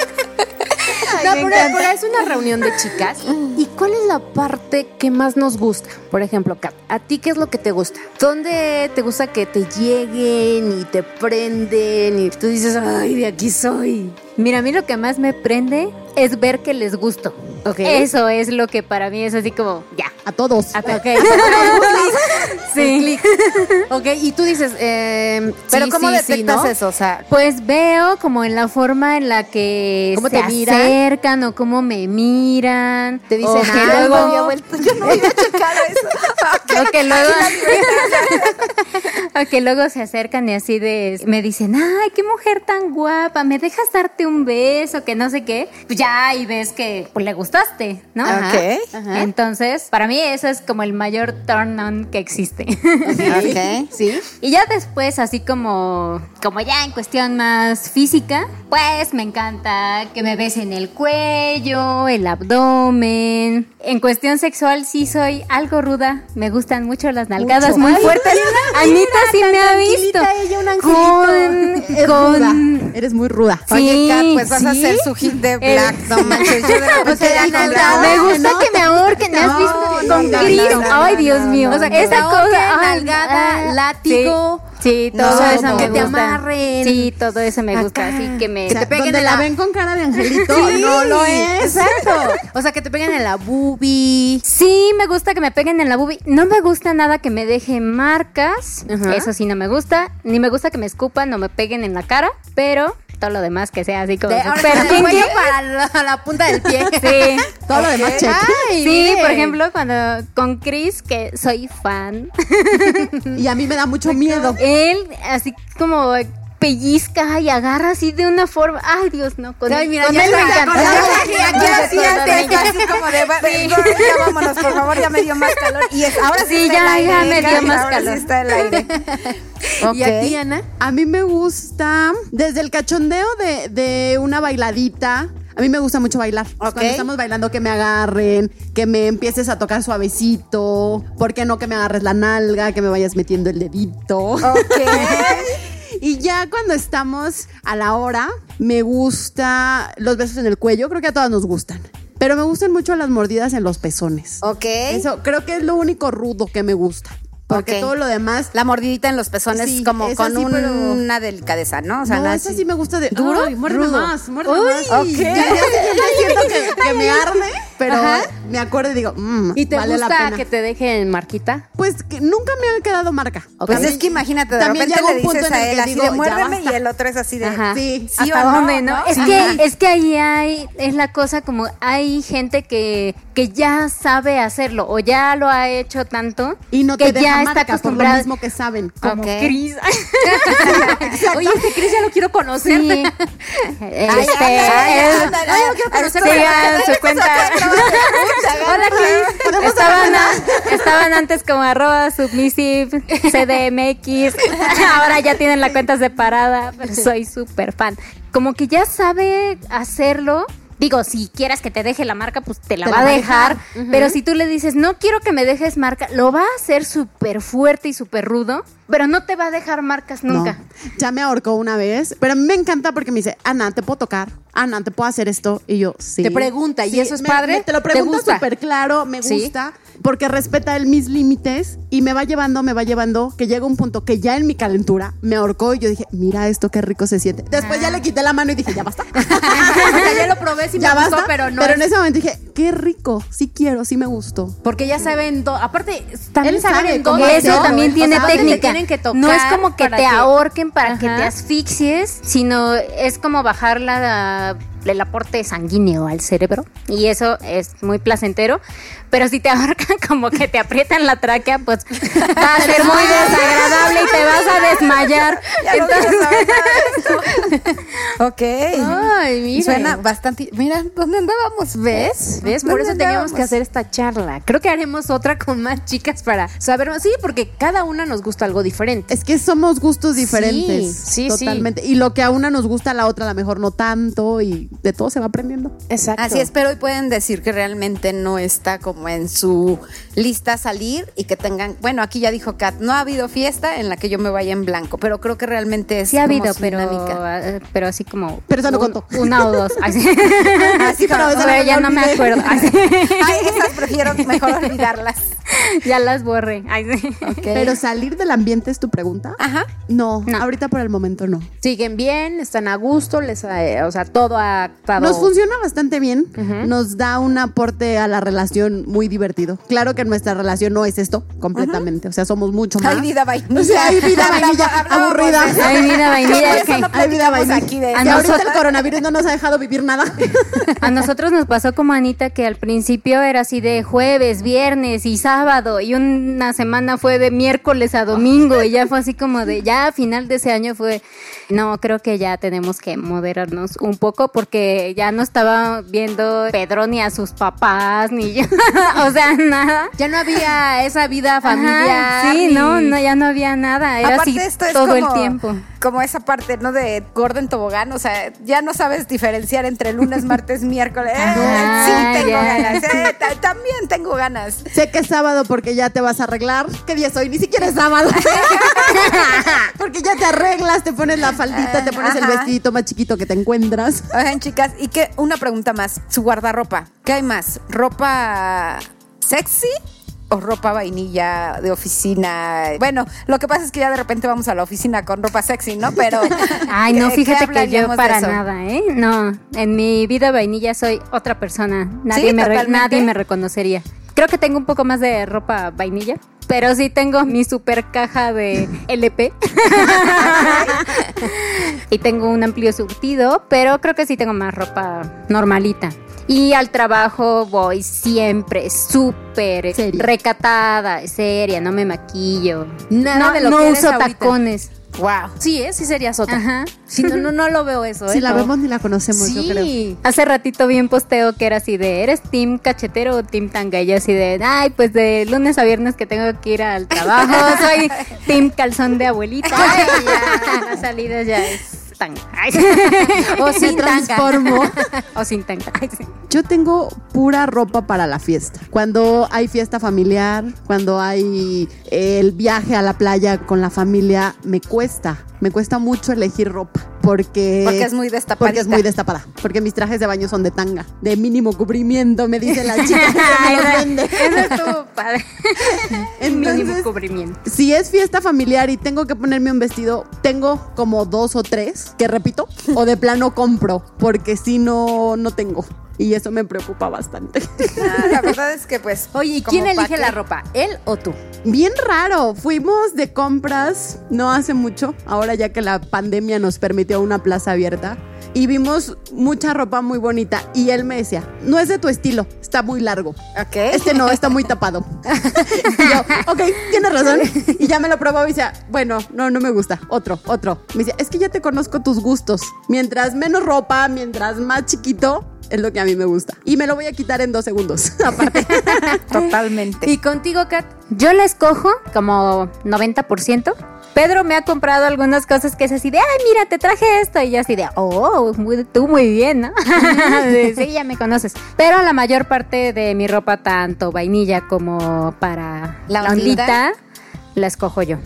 No, pero, pero es una reunión de chicas. ¿Y cuál es la parte que más nos gusta? Por ejemplo, Kat, ¿a ti qué es lo que te gusta? ¿Dónde te gusta que te lleguen y te prenden y tú dices, ay, de aquí soy? Mira, a mí lo que más me prende es ver que les gusto. Ok. Eso es lo que para mí es así como, ya. A todos. A- Ok. Sí. ok, y tú dices, eh, Pero sí, ¿cómo sí, sí, detectas ¿no? eso? O sea, Pues veo como en la forma en la que ¿Cómo se te miran? acercan o cómo me miran. Te dicen que algo. luego, no había vuelto. Yo no había checado eso. o que luego, o que luego se acercan y así de, me dicen, ay, qué mujer tan guapa, ¿me dejas darte un beso? Que no sé qué. Pues ya, y ves que pues, le gustaste, ¿no? Ajá. Ok. Ajá. Entonces, para mí eso es como el mayor turn on que existe. Ok. Sí. Y ya después, así como, como ya en cuestión más física, pues me encanta que me besen el cuello, el abdomen. En cuestión sexual sí soy algo ruda. Me gustan mucho las nalgadas muy Ay, fuertes. mira, Anita sí me ha visto. Ella, un Con, angelito. Es con ruda. Eres muy ruda. Oye, Sí, Kat, pues vas a hacer su hit de Black. No manches, yo de repente O sea, ya la con nalgada. Black. me gusta no. que me ahorquen. ¿Me has No, visto no, con no, no, no, Ay, no, Dios no, mío. no, o sea, no. esa cosa. nalgada, ah, látigo. Sí, todo No, eso no, me que te amarren. Sí, todo eso me gusta. Acá. Así que me. Que te peguen Donde en la la- ven con cara de angelito, Sí, no lo es. Exacto. O sea, que te peguen en la boobie. Sí, me gusta que me peguen en la boobie. No me gusta nada que me dejen marcas. Eso sí no me gusta. Ni me gusta que me escupan o me peguen en la cara. Pero todo lo demás que sea así como De, ahora el kinky. cuello para la, la punta del pie. Sí. Todo lo demás check. Ay, Sí, por ejemplo, cuando con Chris, que soy fan, Y a mí me da mucho miedo. él así como pellizca y agarra así de una forma. Ay, Dios, no. Con, Ay, mira, con ya él me me encanta. acordaba. Aquí, así, así, así como de, va- ya vámonos, por favor, ya me dio más calor. Y es, ahora sí, Sí, ya, me dio más ahora calor. sí está el aire. ¿Y a ti, Ana? A mí me gusta desde el cachondeo de, de una bailadita. A mí me gusta mucho bailar. Ok. Cuando estamos bailando, que me agarren, que me empieces a tocar suavecito. ¿Por qué no que me agarres la nalga, que me vayas metiendo el dedito? Ok. Y ya cuando estamos a la hora, me gusta los besos en el cuello. Creo que a todas nos gustan. Pero me gustan mucho las mordidas en los pezones. Ok. Eso creo que es lo único rudo que me gusta. Porque todo lo demás. La mordidita en los pezones Sí, como con sí, un- pero- una delicadeza, ¿no? O sea, no, esa sí me gusta de. ¿Duro? Ay, muérdeme más, muérdeme más. ok. Ya, ya- ya siento que, que me arde, pero me acuerdo y digo, mm, ¿Y te vale la gusta pena. que te dejen marquita? Pues que nunca me ha quedado marca. Pues También- es que imagínate, de también repente llega le un punto dices en el a él que así digo, de muérdeme y el otro es así de Ajá. Sí. ¿sí ¿Hasta o no, dónde, no? no? Es Ajá. que, es que ahí hay, es la cosa como hay gente que, que ya sabe hacerlo o ya lo ha hecho tanto Y no que te deja ya marca está por lo acostumbrado. mismo que saben. Como. Cris. Oye, este Cris ya lo quiero conocer. Sí. Ay, Este, ay, yo quiero conocer estoy- Sigan su cuenta. Hola, Cris. Estaban, a- estaban antes como arroba submissive CDMX. Ahora ya tienen la cuenta separada. soy súper fan. Como que ya sabe hacerlo. Digo, si quieras que te deje la marca, pues te la Te va la a va a dejar. dejar. Pero si tú le dices, no quiero que me dejes marca, lo va a hacer súper fuerte y súper rudo. Pero no te va a dejar marcas nunca. No. Ya me ahorcó una vez, pero a mí me encanta porque me dice, Ana, ¿te puedo tocar? Ana, ¿te puedo hacer esto? Y yo, sí. Te pregunta, ¿y eso es me- padre? me- te lo ¿Te pregunta gusta? súper claro, me Sí. Porque respeta él mis límites y me va llevando, me va llevando, que llega un punto que ya en mi calentura me ahorcó y yo dije, mira esto, qué rico se siente. Después Ah. ya le quité la mano y dije, ya basta. O sea, ya lo probé, sí me ya gustó, basta. pero no en es- ese momento dije, qué rico, sí quiero, sí me gustó. Porque ya saben, do- aparte, también Él saben sabe en Eso también tiene O sea, técnica. tienen que tocar no es como que te ahorquen para que te asfixies, sino es como bajar la, el aporte sanguíneo al cerebro. Y eso es muy placentero. Pero si te ahorcan como que te aprietan la tráquea, pues va a ser muy desagradable y te vas a desmayar. Ya Entonces-. Ok. Ay, mira. Suena bastante. Mira, ¿dónde andábamos? ¿Ves? ¿Ves? Por ¿Dónde eso teníamos andábamos? que hacer esta charla. Creo que haremos otra con más chicas para saber más. Sí, porque cada una nos gusta algo diferente. Es que somos gustos diferentes. sí, sí. Totalmente. Y lo que a una nos gusta, a la otra a lo mejor no tanto. Y de todo se va aprendiendo. Exacto. Así es, pero hoy pueden decir que realmente no está como en su lista salir y que tengan, bueno, aquí ya dijo Kat, no ha habido fiesta en la que yo me vaya en blanco, pero creo que realmente es Sí ha como habido, su pero, dinámica. eh, pero así como... Pero eso no un-. Una o dos. Así. Así, pero esa Pero no ya no me acuerdo. Así. Ay, esas prefiero mejor olvidarlas. ya las borré. Ay, sí. Ok. Pero salir del ambiente es tu pregunta. Ajá. No, No. ahorita por el momento no. Siguen bien, están a gusto, les, eh, o sea, todo ha estado... Nos funciona bastante bien. Nos da un aporte a la relación muy divertido. Claro que nuestra relación no es esto completamente. O sea, somos mucho más. Hay vida vainilla. O sea, hay vida vainilla aburrida. Hay vida vainilla, que- no Hay vida vainilla. aquí de A Y ahorita nosotros- el coronavirus no nos ha dejado vivir nada. A nosotros nos pasó como Anita que al principio era así de jueves, viernes y sábado y una semana fue de miércoles a domingo y ya fue así como de ya a final de ese año fue no creo que ya tenemos que moderarnos un poco porque ya no estaba viendo Pedro ni a sus papás ni yo o sea nada Ya no había esa vida Ajá, familiar. sí ni- no no ya no había nada era Aparte así esto es todo el como- tiempo Como esa parte, ¿no? De Gordon Tobogán, o sea, ya no sabes diferenciar entre lunes, martes, miércoles. Eh, Ajá, sí, tengo ganas. eh, ta- también tengo ganas. sé que es sábado porque ya te vas a arreglar. ¿Qué día es hoy? Ni siquiera es sábado. porque ya te arreglas, te pones la faldita, te pones el vestidito más chiquito que te encuentras. Oigan, chicas, y que una pregunta más, su guardarropa, ¿qué hay más? ¿Ropa sexy? ¿O ropa vainilla de oficina? Bueno, lo que pasa es que ya de repente vamos a la oficina con ropa sexy, ¿no? Pero. Ay, no, ¿qué- qué fíjate que yo para nada, ¿eh? No, en mi vida vainilla soy otra persona. Nadie, ¿Sí? me, nadie me reconocería. Creo que tengo un poco más de ropa vainilla, pero sí tengo mi super caja de LP. y tengo un amplio surtido, pero creo que sí tengo más ropa normalita. Y al trabajo voy siempre súper recatada, seria, no me maquillo. Nada no, de lo no que eres uso ahorita. tacones. Wow. Sí, ¿eh? Sí serías otra. Ajá. Si no, no, no lo veo eso, ¿eh? Si la No. vemos ni la conocemos, yo creo. Sí. Hace ratito vi un posteo que era así de, ¿eres team cachetero o team tanga? Y así de, ay, pues de lunes a viernes que tengo que ir al trabajo, soy team calzón de abuelita. Ay, ya, las salidas ya es tanga. Ay, sí. o sin tanga. transformo. o sin tanga. Ay, sí. Yo tengo pura ropa para la fiesta. Cuando hay fiesta familiar, cuando hay el viaje a la playa con la familia, me cuesta. Me cuesta mucho elegir ropa. Porque, Porque es muy destapadita. Porque es muy destapada. Porque mis trajes de baño son de tanga. De mínimo cubrimiento, me dice la chica que me los vende. Eso estuvo padre. Entonces, Mínimo cubrimiento. si es fiesta familiar y tengo que ponerme un vestido, tengo como dos o tres que repito, o de plano compro, porque si no, no tengo. Y eso me preocupa bastante. Ah, la verdad es que pues. Oye, ¿y quién elige la ropa? ¿Él o tú? Bien raro, fuimos de compras no hace mucho, ahora ya que la pandemia nos permitió una plaza abierta. Y vimos mucha ropa muy bonita. Y él me decía, no es de tu estilo, está muy largo. Ok. Este no, está muy tapado. y yo, ok, tienes razón. Y ya me lo probaba y decía, bueno, no, no me gusta. Otro, otro. Me decía, es que ya te conozco tus gustos. Mientras menos ropa, mientras más chiquito, es lo que a mí me gusta. Y me lo voy a quitar en dos segundos, aparte. Totalmente. ¿Y contigo, Kat? Yo la escojo como 90%. Pedro me ha comprado algunas cosas que es así de, ay, mira, te traje esto. Y yo así de, oh, muy- tú muy bien, ¿no? Sí, ya me conoces. Pero la mayor parte de mi ropa, tanto vainilla como para La la, ondita, la escojo yo.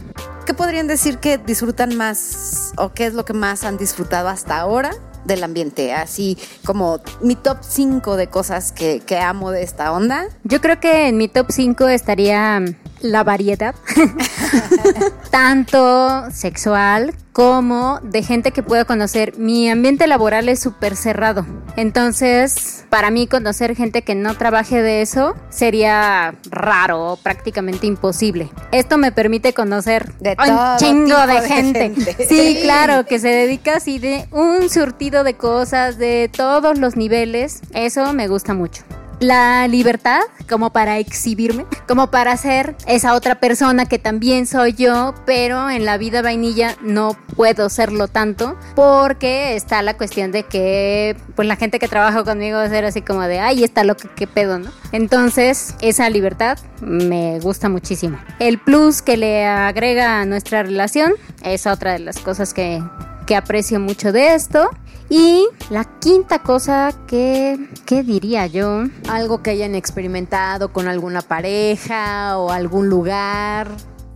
¿Qué podrían decir que disfrutan más o qué es lo que más han disfrutado hasta ahora del ambiente? Así como mi top 5 de cosas que, amo de esta onda. Yo creo que en mi top 5 estaría la variedad, tanto sexual como de gente que puedo conocer. Mi ambiente laboral es súper cerrado, entonces para mí conocer gente que no trabaje de eso sería raro, prácticamente imposible. Esto me permite conocer De un todo chingo tipo de de gente. gente. Sí, claro, que se dedica así de un surtido de cosas de todos los niveles. Eso me gusta mucho la libertad como para exhibirme, como para ser esa otra persona que también soy yo, pero en la vida vainilla no puedo serlo tanto porque está la cuestión de que pues la gente que trabaja conmigo va a ser así como de, ay, está lo que qué pedo, ¿no? Entonces, esa libertad me gusta muchísimo. El plus que le agrega a nuestra relación es otra de las cosas que que aprecio mucho de esto. Y la quinta cosa que, ¿qué diría yo? Algo que hayan experimentado con alguna pareja o algún lugar.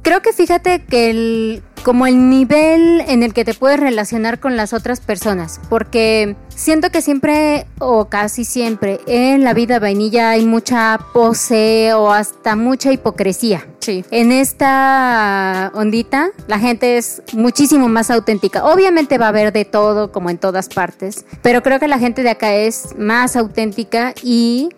Creo que fíjate que el, como el nivel en el que te puedes relacionar con las otras personas, porque siento que siempre o casi siempre en la vida vainilla hay mucha pose o hasta mucha hipocresía. Sí. En esta ondita la gente es muchísimo más auténtica. Obviamente va a haber de todo como en todas partes, pero creo que la gente de acá es más auténtica y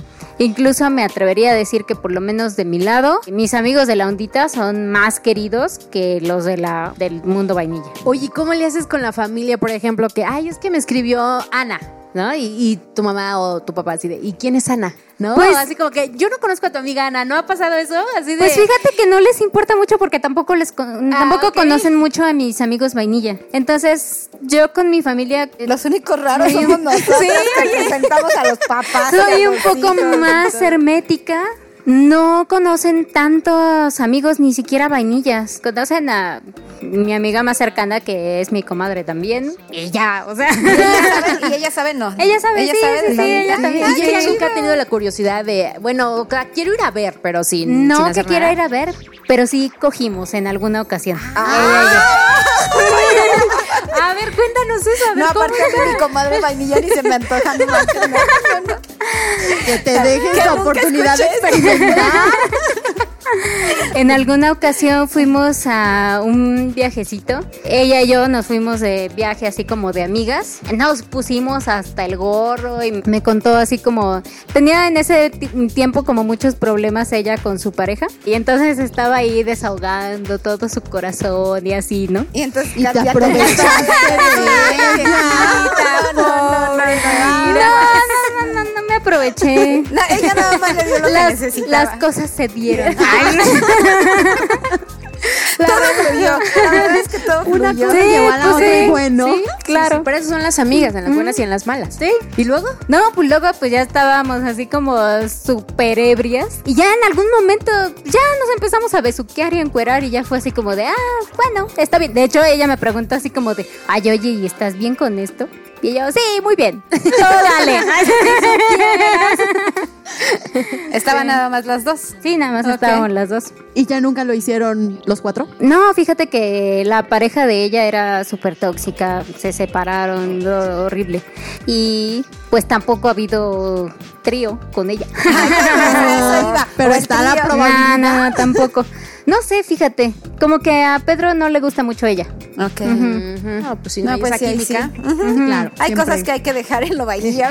incluso me atrevería a decir que por lo menos de mi lado, mis amigos de la ondita son más queridos que los de la del mundo vainilla. Oye, ¿y ¿cómo le haces con la familia, por ejemplo, que, ay, es que me escribió Ana, ¿no? Y, y tu mamá o tu papá así de, ¿y quién es Ana? ¿No? Pues- así como que yo no conozco a tu amiga Ana, ¿no ha pasado eso? Así de... Pues fíjate que no les importa mucho porque tampoco les con- tampoco ok. conocen mucho a mis amigos vainilla. Entonces, yo con mi familia Los únicos raros somos nosotros Sí, que presentamos a los papás. Soy un poco más hermética. No conocen tantos amigos, ni siquiera vainillas. Conocen a mi amiga más cercana, que es mi comadre también. Y ya, o sea. Y ella sabe, y ella sabe, no. Ella sabe, sí, sabe sí, de sí, la ella también. Ay, Y ella nunca ha tenido la curiosidad de, bueno, o sea, quiero ir a ver, pero sin. sin No que nada. ir a ver, pero sí cogimos en alguna ocasión. A ver, cuéntanos eso, a ver No, cómo aparte de mi comadre vainilla ni se me antoja ni más. que te dejes la oportunidad de experimentar. En alguna ocasión fuimos a un viajecito. Ella y yo nos fuimos de viaje así como de amigas. Nos pusimos hasta el gorro y me contó así como tenía en ese ti- tiempo como muchos problemas ella con su pareja y entonces estaba ahí desahogando todo su corazón y así, ¿no? Y entonces Y ya, te ya aprovechaste de ella. No, no, no, no, No, no. no, no, no me aproveché. No, ella nada más le dio lo que Las, necesitaba. las cosas se dieron. todo fluyó. La verdad es que todo Una cosa llevó a la pues otra y sí, bueno. sí, claro. Pero esas son las amigas, en las buenas y en las malas. Sí. ¿Y luego? No, pues luego pues ya estábamos así como súper ebrias. Y ya en algún momento ya nos empezamos a besuquear y a encuerar y ya fue así como de, ah, bueno, está bien. De hecho, ella me preguntó así como de, ay, oye, ¿y estás bien con esto? Y yo, sí, muy bien. Tú dale. Estaban nada más las dos. Sí, nada más Ok. estábamos las dos. ¿Y ya nunca lo hicieron los cuatro? No, fíjate que la pareja de ella era súper tóxica, se separaron, lo- horrible. Y pues tampoco ha habido trío con ella. Pero está la probabilidad. No, no, tampoco. No sé, fíjate, como que a Pedro no le gusta mucho ella. Ok. No, pues si no, No, hay pues esa sí, química. sí. Claro. Hay siempre. cosas que hay que dejar en lo vainilla.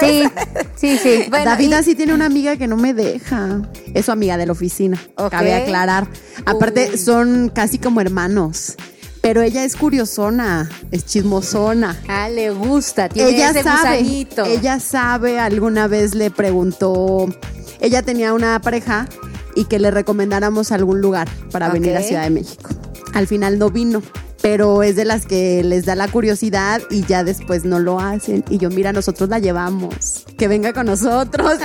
Sí, sí, sí. Bueno, David y- así tiene una amiga que no me deja. Es su amiga de la oficina. Ok. Cabe aclarar. Aparte, son casi como hermanos. Pero ella es curiosona, es chismosona. Ah, le gusta, tiene ella ese sabe, gusanito. ella sabe, alguna vez le preguntó, ella tenía una pareja y que le recomendáramos algún lugar para venir a. Ciudad de México. Al final no vino, pero es de las que les da la curiosidad y ya después no lo hacen. Y yo, mira, nosotros la llevamos, que venga con nosotros.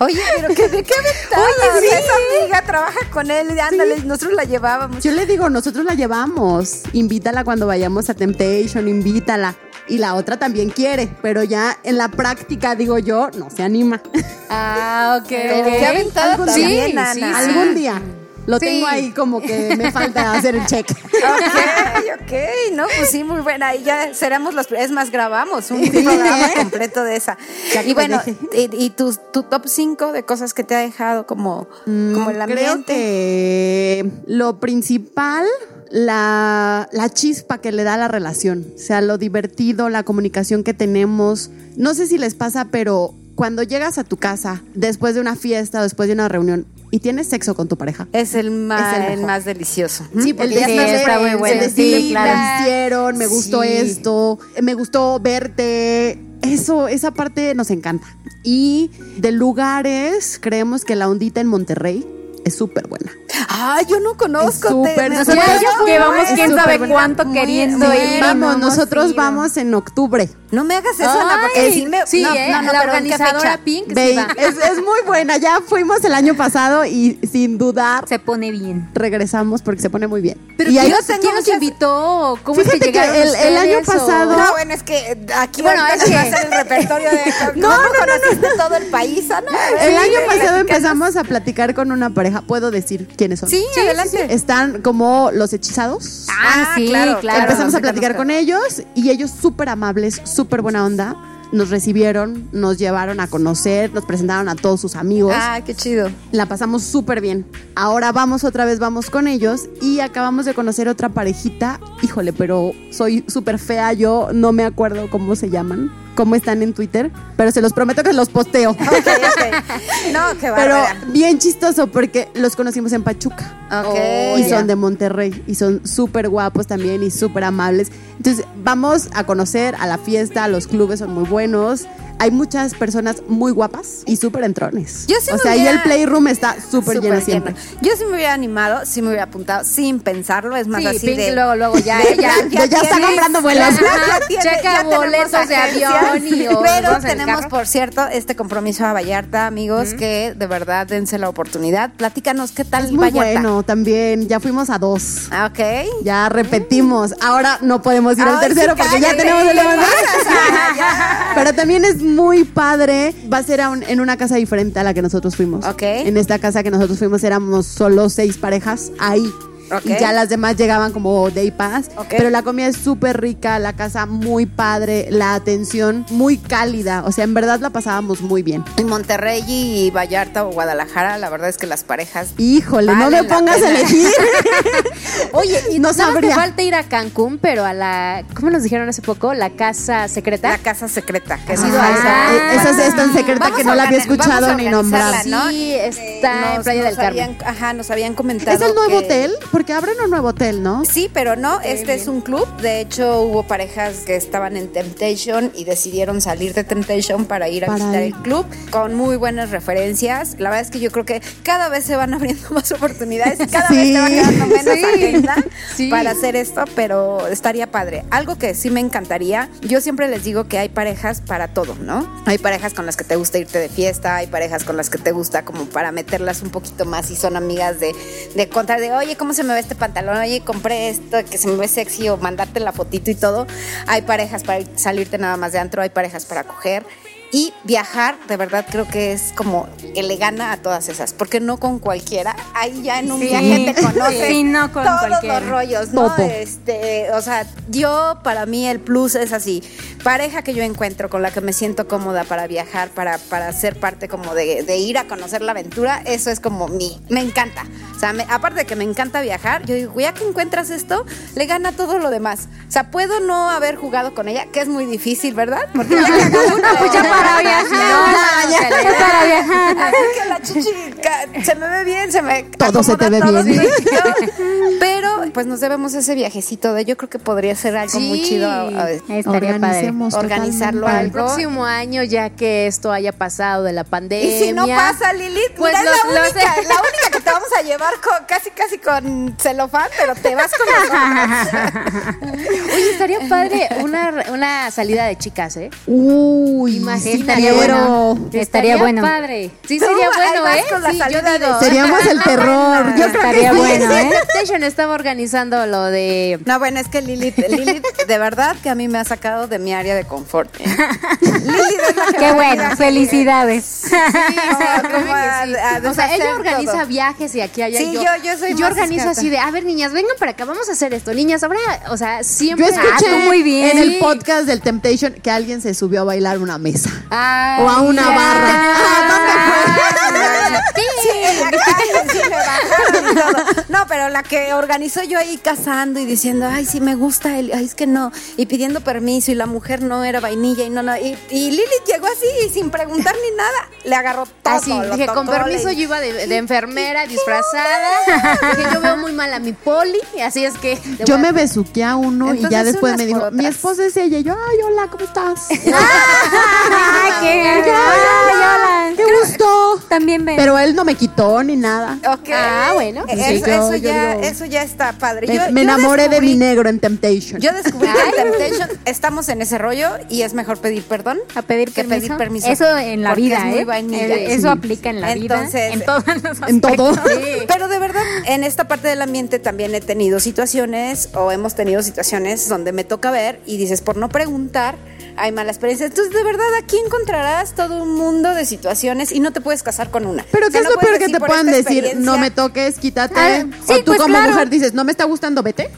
Oye, pero que de qué aventada. Oye, sí. Esa amiga trabaja con él. Ándale, nosotros la llevábamos. Yo le digo, nosotros la llevamos, invítala cuando vayamos a Temptation, invítala. Y la otra también quiere, pero ya en la práctica, digo yo, no se anima. Ah, ok. Qué aventada Algún también, Ana. sí, Algún día. Lo Sí. tengo ahí como que me falta hacer el check. Ok, ok, no, pues sí, muy buena. Y ya seremos los. Es más, grabamos un Sí, programa ¿eh? completo de esa. Ya Y bueno, y, y tu, tu top 5 de cosas que te ha dejado como, como el ambiente. Creo que lo principal, la, la chispa que le da la relación. O sea, lo divertido, la comunicación que tenemos. No sé si les pasa, pero cuando llegas a tu casa después de una fiesta o después de una reunión y tienes sexo con tu pareja. Es el más, Es el el mejor. más delicioso. Sí, porque El está muy Sí, claro. "Me hicieron, me gustó Sí. esto, me gustó verte. Eso, esa parte nos encanta. Y de lugares, creemos que la ondita en Monterrey es súper buena. Ay, yo no conozco. Es súper, Ya llevamos quién sabe buena. cuánto Muy- queriendo ir. Vamos, nosotros ido. vamos en octubre. No me hagas eso, Ana, porque sí me. sí, no, ¿eh? no, no, la pero ¿en qué organizadora? Pink sí es, es muy buena. Ya fuimos el año pasado y sin dudar Se pone bien. regresamos porque se pone muy bien. Pero y ¿quién, ahí- nos, quién nos invitó? ¿Cómo es que Fíjate que el- el año o- pasado- No, bueno, es que aquí Bueno, es nos va a que- el repertorio de. No, ¿Cómo no, no, conociste todo el país, Ana? el año pasado empezamos a platicar con una pareja. ¿Puedo decir quiénes son? Sí, adelante. Están como los hechizados. Ah, sí, claro, claro. Empezamos a platicar con ellos y ellos súper amables, súper buena onda. Nos recibieron, nos llevaron a conocer, nos presentaron a todos sus amigos. Ah, qué chido. La pasamos súper bien. Ahora vamos otra vez, vamos con ellos y acabamos de conocer otra parejita. Híjole, pero soy súper fea, yo no me acuerdo cómo se llaman, cómo están en Twitter, pero se los prometo que los posteo. Ok, ok. No, qué Pero bien chistoso porque los conocimos en Pachuca. Ok. y son de Monterrey y son súper guapos también y súper amables. Entonces vamos a conocer a la fiesta, los clubes son muy buenos. Hay muchas personas muy guapas y súper entrones. Yo sí o sea, y hubiera- el playroom está súper lleno siempre. lleno. Yo sí me hubiera animado, sí me hubiera apuntado sin pensarlo. Es más Sí, así Pink de. luego, luego ya, de- ella ya está comprando vuelos. Ya, tiene- checa boletos de avión y- o Pero tenemos, por cierto, este compromiso a Vallarta, amigos, que de verdad dense la oportunidad. Platícanos qué tal Es muy Vallarta. bueno también. Ya fuimos a dos. Ah, Ok. Ya repetimos. Ahora no podemos ir al tercero sí, porque ya tenemos el de. Pero también es muy padre. Va a ser a un- en una casa diferente a la que nosotros fuimos. Ok. En esta casa que nosotros fuimos éramos solo seis parejas ahí. Y ya las demás llegaban como day pass. Ok. Pero la comida es súper rica, la casa muy padre, la atención muy cálida. O sea, en verdad la pasábamos muy bien. En Monterrey y Vallarta o Guadalajara, la verdad es que las parejas. Híjole, no me pongas a elegir. Oye, y No sabría. falta ir a Cancún, pero a la, ¿cómo nos dijeron hace poco? La casa secreta. La casa secreta. Que ¿Has sí, ido a ah, esa? Eh, esa es tan secreta que no la había escuchado ni nombrar. ¿no? Sí, está en Playa del Carmen. habían- Ajá, nos habían comentado. ¿Es el nuevo que- hotel? Porque porque abren un nuevo hotel, ¿no? Sí, pero no, este es un club. De hecho, hubo parejas que estaban en Temptation y decidieron salir de Temptation para ir a Para visitar ir. el club con muy buenas referencias. La verdad es que yo creo que cada vez se van abriendo más oportunidades, cada vez Sí. se va quedando menos Sí. agenda Sí. para hacer esto, pero estaría padre. Algo que sí me encantaría, yo siempre les digo que hay parejas para todo, ¿no? Hay parejas con las que te gusta irte de fiesta, hay parejas con las que te gusta como para meterlas un poquito más y son amigas de, de contar de, oye, ¿cómo se me ve este pantalón? Oye, compré esto, que se me ve sexy o mandarte la fotito y todo. Hay parejas para ir- salirte nada más de antro, hay parejas para coger. Y viajar, de verdad, creo que es como que le gana a todas esas, porque no con cualquiera. Ahí ya en un Sí. viaje te conoces Sí, no con todos cualquiera. los rollos, ¿no? Todo. Este, o sea, yo para mí el plus es así, pareja que yo encuentro con la que me siento cómoda para viajar, para, para ser parte como de, de ir a conocer la aventura, eso es como mi, me encanta. O sea, me- aparte de que me encanta viajar, yo digo, ya que encuentras esto, le gana todo lo demás. O sea, puedo no haber jugado con ella, que es muy difícil, ¿verdad? Porque ya que una, pues ya para viajar. No, para viajar. Así que la chichica se me ve bien, se me Todo se te ve acomoda todo bien. Pero pues nos debemos ese viajecito de yo creo que podría ser algo muy chido a- a- Estaría padre. Organizarlo. Para el algo. próximo año, ya que esto haya pasado de la pandemia. Y si no pasa, Lilith, Pues mira, es la, los- única, la única que te vamos a llevar con, casi casi con celofán, pero te vas con. Oye, estaría padre una, una salida de chicas, ¿eh? Uy, Imagínate. Estaría bueno. Estaría bueno. padre. Sí, sería bueno, ¿eh? con la Sí, yo digo. Seríamos el terror. Yo creo que Estaría sí. bueno, ¿eh? Temptation estaba organizando lo de No, bueno, es que Lilith, Lilith, de verdad que a mí me ha sacado de mi área de confort. ¿eh? Lilith Qué bueno, ayudado. felicidades. Sí, como a- a o sea, ella organiza todo. viajes y aquí allá. Sí, yo, yo- yo soy Yo más organizo experta. así de, a ver, niñas, vengan para acá, vamos a hacer esto. Niñas, ahora, o sea, Yo siempre. escuché Ah, tú muy bien. en el podcast del Temptation que alguien se subió a bailar una mesa. Ay, O a una ya. barra. Ah, Sí, la calle, sí, me bajaron y todo. No, pero la que organizó yo ahí casando y diciendo, ay, sí me gusta él, ay, es que no. Y pidiendo permiso y la mujer no era vainilla y no, no. Y, y Lilith llegó así y sin preguntar ni nada, le agarró todo. Así, lo dije, tocó, con permiso le- yo iba de, de enfermera disfrazada. dije, yo veo muy mal a mi poli, así es que. Yo me besuqué a uno y ya después me dijo, mi esposa es ella. Y yo, ay, hola, ¿cómo estás? ¡Ah, qué Ay, hola, qué gusto. También ven. Pero él no me quitó ni nada. Ok. Ah, bueno. Eso, Sí, yo- eso yo ya, digo- eso ya está padre. Me, Yo- me yo enamoré de descubrí- mi negro en Temptation. Yo descubrí que en Temptation estamos en ese rollo y es mejor pedir perdón a pedir que permiso. pedir permiso. Eso en la Porque vida, es muy ¿eh? vainilla. Eh, Eso Sí. aplica en la Entonces, vida. En todos los en todo. aspectos. Pero de verdad, en esta parte del ambiente también he tenido situaciones o hemos tenido situaciones donde me toca ver y dices, por no preguntar, hay mala experiencia. Entonces, de verdad, aquí encontrarás todo un mundo de situaciones y no te puedes casar con una. Pero O ¿qué sea, es no lo puedes peor que te puedan decir? No me toques, quítate. Ah, o tú pues como claro. mujer dices, no me está gustando, vete.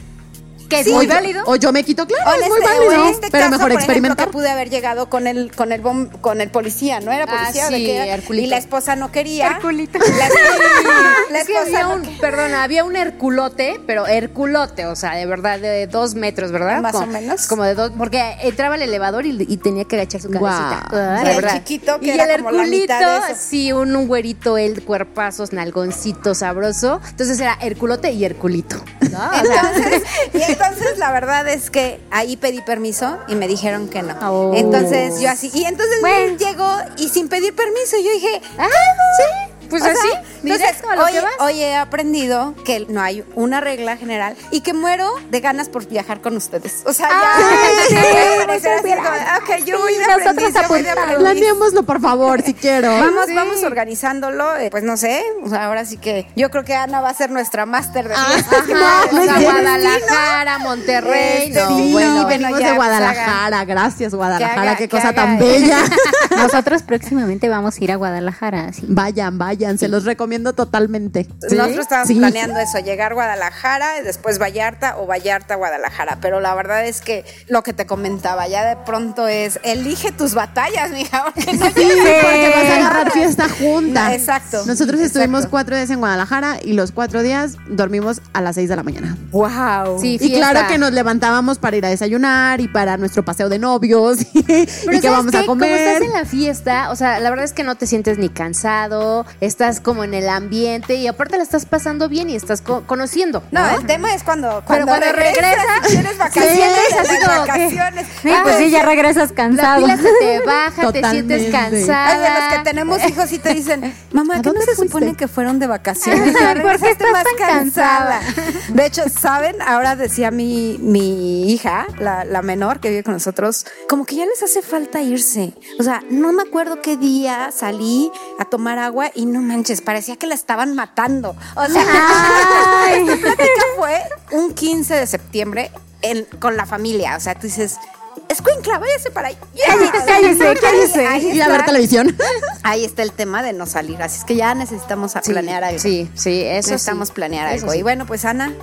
Que es Sí, muy válido. O yo me quito, claro, O es muy este- válido. este pero caso, mejor experimentar. ejemplo, que pude haber llegado con el con el bom- con el policía, ¿no era Ah, policía de sí? Herculito. y la esposa no quería. Herculito. La, esposa había no un, quería. perdona, había un herculote, pero herculote, o sea, de verdad, de dos metros, ¿verdad? Más Como- o menos. Como de dos, porque entraba al elevador y, y tenía que agachar su Guau. cabecita. Ah, Y de el chiquito, que y era el como la herculito, mitad de sí, un, un güerito, el cuerpazos, nalgoncito, sabroso. Entonces era herculote y herculito. ¿no? Entonces, entonces la verdad es que ahí pedí permiso y me dijeron que no. Oh. Entonces yo así, y entonces Bueno. llegó y sin pedir permiso, yo dije, ah, sí, pues O sea, así, entonces, directo a lo hoy, que vas. hoy he aprendido que no hay una regla general y que muero de ganas por viajar con ustedes. O sea, ya. Ay, sí, ya así como, gracias. ok, yo Sí, voy de nosotros aprendiz, yo voy de. Planeémoslo, por favor, si quiero. Vamos, vamos organizándolo, eh, pues no sé, o sea, ahora sí que yo creo que Ana va a ser nuestra máster de fiestas. no sea, cierto. Guadalajara, Monterrey, Este, no, sí, Sí, bueno, venimos ya, de Guadalajara. Gracias, Guadalajara. Qué cosa tan bella. Nosotros próximamente vamos a ir a Guadalajara. sí. vayan, vayan. Se los recomiendo totalmente. Nosotros estábamos Sí. planeando eso, llegar a Guadalajara, y después Vallarta o Vallarta, Guadalajara. Pero la verdad es que lo que te comentaba ya de pronto es, elige tus batallas, mija, porque no Sí, porque vas a agarrar fiesta junta. Exacto. Nosotros estuvimos Exacto. cuatro días en Guadalajara y los cuatro días dormimos a las seis de la mañana. Wow. Sí, Y claro que nos levantábamos para ir a desayunar y para nuestro paseo de novios y, y que ¿sabes vamos qué? a Como estás comer. en la una fiesta, o sea, la verdad es que no te sientes ni cansado, estás como en el ambiente y aparte la estás pasando bien y estás co- conociendo. No, el tema es cuando, cuando, cuando regresas, tienes vacaciones, sí, así como que- vacaciones. Sí, pues sí, ya regresas La cansado. pila se te baja, te sientes cansada. Ay, a los que tenemos hijos y te dicen, mamá, ¿A ¿qué no dónde se fuiste? supone que fueron de vacaciones? ¿Por Ya qué regresaste estás más tan cansada. cansada? De hecho, ¿saben? Ahora decía mi, mi hija, la, la menor que vive con nosotros, como que ya les hace falta irse. O sea, no me acuerdo qué día salí a tomar agua y no manches, parecía que la estaban matando. O sea, esta plática fue un 15 de septiembre en- con la familia. O sea, tú dices, escuincla, váyase para allá. cállese, cállese. Ahí Ir a ver televisión. Ahí está el tema de no salir, así es que ya necesitamos Sí, planear algo. Sí, sí, eso necesitamos sí. planear Eso algo. sí. Y bueno, pues Ana,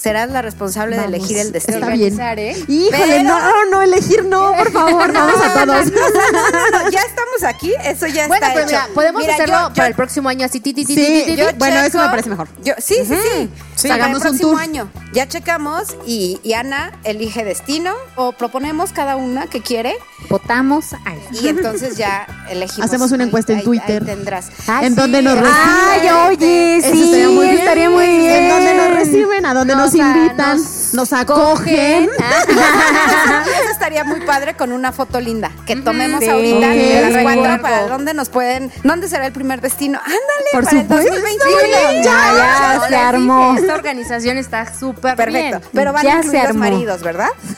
serás la responsable de elegir el destino. Está bien. ¿eh? Híjole, Pero- no, no, elegir no, por favor, vamos a todos. No, no, no, no, ya estamos aquí, eso ya Bueno, está pues hecho. mira, podemos Mira, hacerlo yo- yo- para el próximo año así, ti, ti, ti, Sí, yo- Bueno, eso me parece mejor. Sí, sí, sí. Sí. Para Hagamos un tour. año. Ya checamos y, y Ana elige destino o proponemos cada una que quiere Votamos ahí. y entonces ya elegimos. Hacemos una Ahí- encuesta en ahí- Twitter. ahí tendrás. en donde nos reciben. Ay, oye, sí, estaría muy bien. estaría muy bien. En donde nos reciben, a donde nos, Nos, invitan, nos nos, acogen. Y eso estaría muy padre con una foto linda que tomemos Sí. ahorita de las cuatro para dónde nos pueden, dónde será el primer destino. Ándale, Por para supuesto. el 2021. Ya, ya, No, se armó. dije, Esta organización está súper Perfecto. bien. Pero van Ya a se armó. maridos, ¿verdad? Sí,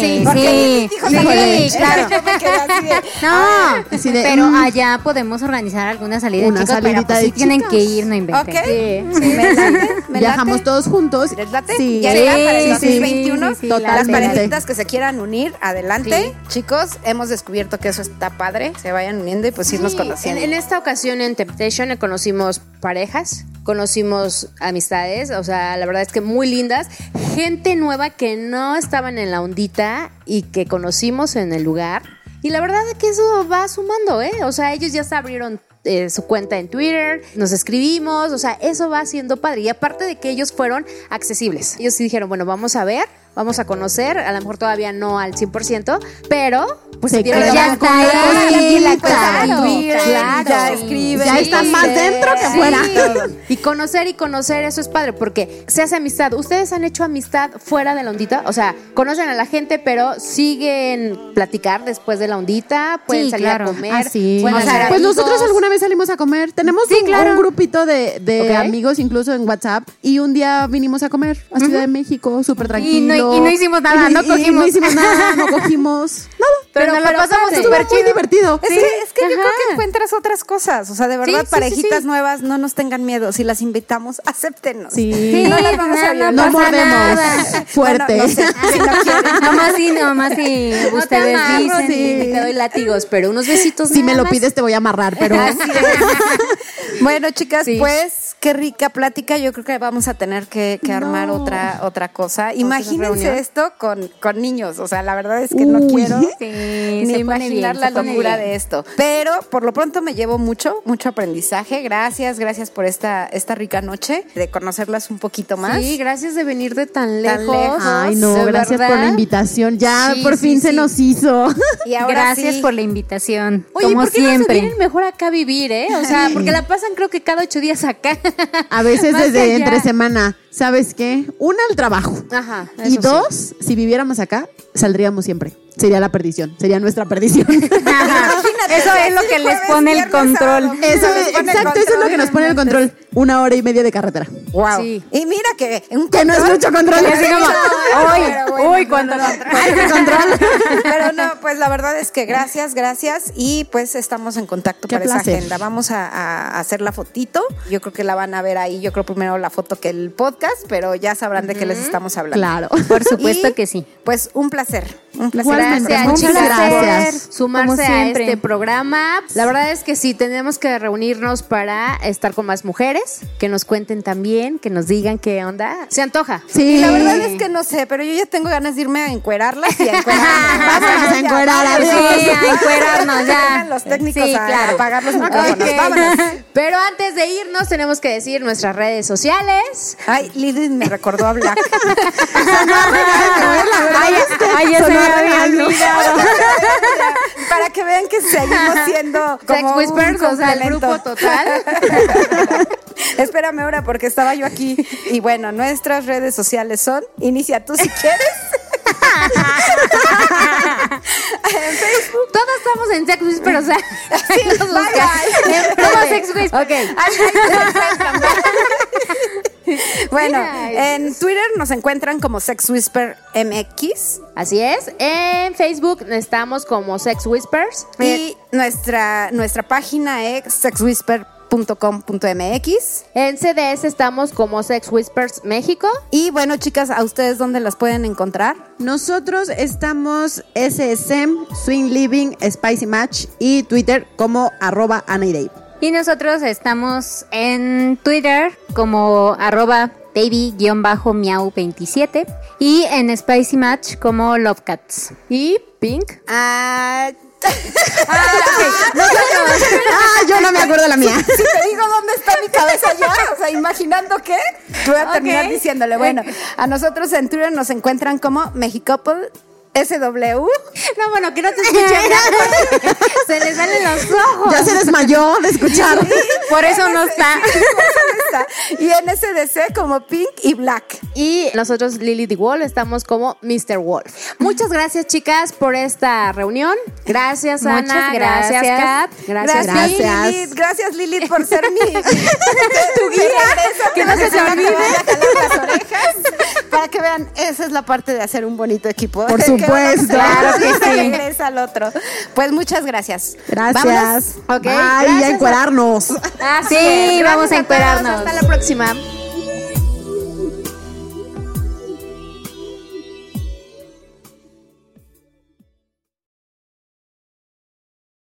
sí, sí, claro. Yo me quedé así de, No, de, pero allá podemos organizar alguna salida Una de chicos, pero salidita pues de sí tienen chicas. que ir, no inventen. Ok. Sí. Me late, me Viajamos late. todos juntos. ¿Les late? Sí. Ya para el Sí, 2021. sí, sí, Las parejitas que se quieran unir, adelante. Chicos, hemos descubierto que eso está padre. Se vayan uniendo y pues irnos Sí, conociendo. En, en esta ocasión en Temptation conocimos parejas, conocimos amistades, o sea, la verdad es que muy lindas, gente nueva que no estaban en la ondita y que conocimos en el lugar. Y la verdad es que eso va sumando, ¿eh? O sea, ellos ya se abrieron eh, su cuenta en Twitter, nos escribimos, o sea, eso va siendo padre. Y aparte de que ellos fueron accesibles, ellos sí dijeron, bueno, vamos a ver, vamos a conocer, a lo mejor todavía no al 100%, pero pues Se dieron quedan la ya está oportunidad. ahí, la claro, Twitter, claro. ya escriben. Ya están más dentro que fuera. Y conocer y conocer, eso es padre, porque se hace amistad. ¿Ustedes han hecho amistad fuera de la ondita? O sea, conocen a la gente, pero siguen platicar después de la ondita, pueden Sí, salir claro. a comer. Ah, sí. pueden O sea, pues amigos. nosotros alguna vez salimos a comer. Tenemos un, claro. un grupito de, de amigos, incluso en WhatsApp, y un día vinimos a comer a Ciudad de México, súper tranquilo. Y no- y no hicimos nada, Y no cogimos. no hicimos nada, no cogimos nada. Pero, nos lo pasamos padre. súper Estuvo muy chido. divertido. Es que, es que yo creo que encuentras otras cosas. O sea, de verdad, sí, sí, parejitas sí. nuevas, no nos tengan miedo. Si las invitamos, acéptenos. Sí. Sí, No las vamos a no, violar. No mordemos. Fuerte. Bueno, no sé, si no quieren. Nomás si, nomás te ustedes amarro, dicen. sí, te doy látigos, pero unos besitos Si me lo más. pides te voy a amarrar, pero Bueno, chicas, Sí. pues qué rica plática. Yo creo que vamos a tener que, que armar otra otra cosa. Imagínense esto con, con niños. O sea, la verdad es que no quiero Sí, ni imaginar bien, la locura bien. de esto. Pero por lo pronto me llevo mucho, mucho aprendizaje. Gracias, gracias por esta, esta rica noche de conocerlas un poquito más. Sí, gracias de venir de tan Tan lejos. lejos. Ay, no, gracias por la invitación. Ya Sí, por sí, fin se nos hizo. Y ahora Gracias sí, por la invitación. Oye, como ¿por qué no se siempre. vienen mejor acá a vivir, eh? O sea, porque la pasan creo que cada ocho días acá. A veces desde allá. entre semana. ¿Sabes qué? Una, el trabajo. Ajá. Y sí. dos, si viviéramos acá, saldríamos siempre. Sería la perdición. Sería nuestra perdición. Eso es lo que les pone el control. Eso es, pone el exacto, eso es lo que nos pone el control. control. Una hora y media de carretera. Wow. Sí. Y mira que un Que no es mucho control. Así como, uy, uy, cuando lo Pero no, pues la verdad es que gracias, gracias. Y pues estamos en contacto Qué para esa agenda. Vamos a, a hacer la fotito. Yo creo que la van a ver ahí. Yo creo primero la foto que el podcast, pero ya sabrán de qué les estamos hablando. Claro. Por supuesto Y, que sí. Pues un placer. Un placer. Igualmente, Gracias, muchas gracias. por sumarse a este programa. La verdad es que sí, tenemos que reunirnos para estar con más mujeres, que nos cuenten también, que nos digan qué onda. Se antoja. Sí. Y la verdad es que no sé, pero yo ya tengo ganas de irme a encuerarlas y a encuerarme. Vámonos a encuerar. Sí, a encuerarnos, ya. los técnicos Sí, a, claro. a apagar los micrófonos. Vámonos. Pero antes de irnos, tenemos que decir nuestras redes sociales. Ay, Lidl me recordó a Black. Ay, había olvidado. Para que vean que seguimos siendo Sex como Whispers, un o sea, el grupo total. Espérame ahora porque estaba yo aquí. Y bueno, nuestras redes sociales son, inicia tú si quieres. en Facebook. Todos estamos en Sex Whisper, o sea, nos bye, buscan. bye. Somos Sex Whisper. Ok. Bueno, Mira. en Twitter nos encuentran como Sex Whisper MX Así es. En Facebook estamos como Sex Whispers. y nuestra, nuestra página es sexwhisper.com.mx. En CDS estamos como Sex Whispers México. Y bueno, chicas, ¿a ustedes dónde las pueden encontrar? Nosotros estamos SSM, Swing Living, Spicy Match y Twitter como arroba Ana y Dave. Y nosotros estamos en Twitter como arroba baby-miau27 y en Spicy Match como Lovecats. Y Pink. Ah, Ah, yo no me acuerdo la mía. si te digo dónde está mi cabeza ya, o sea, imaginando qué, voy a terminar diciéndole. Bueno, a nosotros en Twitter nos encuentran como Mexicouple SW. No, bueno, que no te escuchen nada. Se les salen los ojos. Ya se desmayó de escuchar. Por eso no está. Y en SDC como Pink y Black. Y nosotros, Lily the Wall, estamos como Mr. Wolf. Muchas gracias, chicas, por esta reunión. Gracias, Ana. Muchas Gracias, gracias. Kat. Gracias, Gracias. Gracias. Lilith. Gracias, Lilith, por ser mi tu guía. Que no se te olvide. las orejas. Para que vean, esa es la parte de hacer un bonito equipo. Por uno supuesto. Claro que sí. regresa al otro. Pues muchas gracias. Gracias. Vámonos. Ok, Bye, gracias a encuerarnos. Sí, vamos a encuerarnos. Hasta la próxima.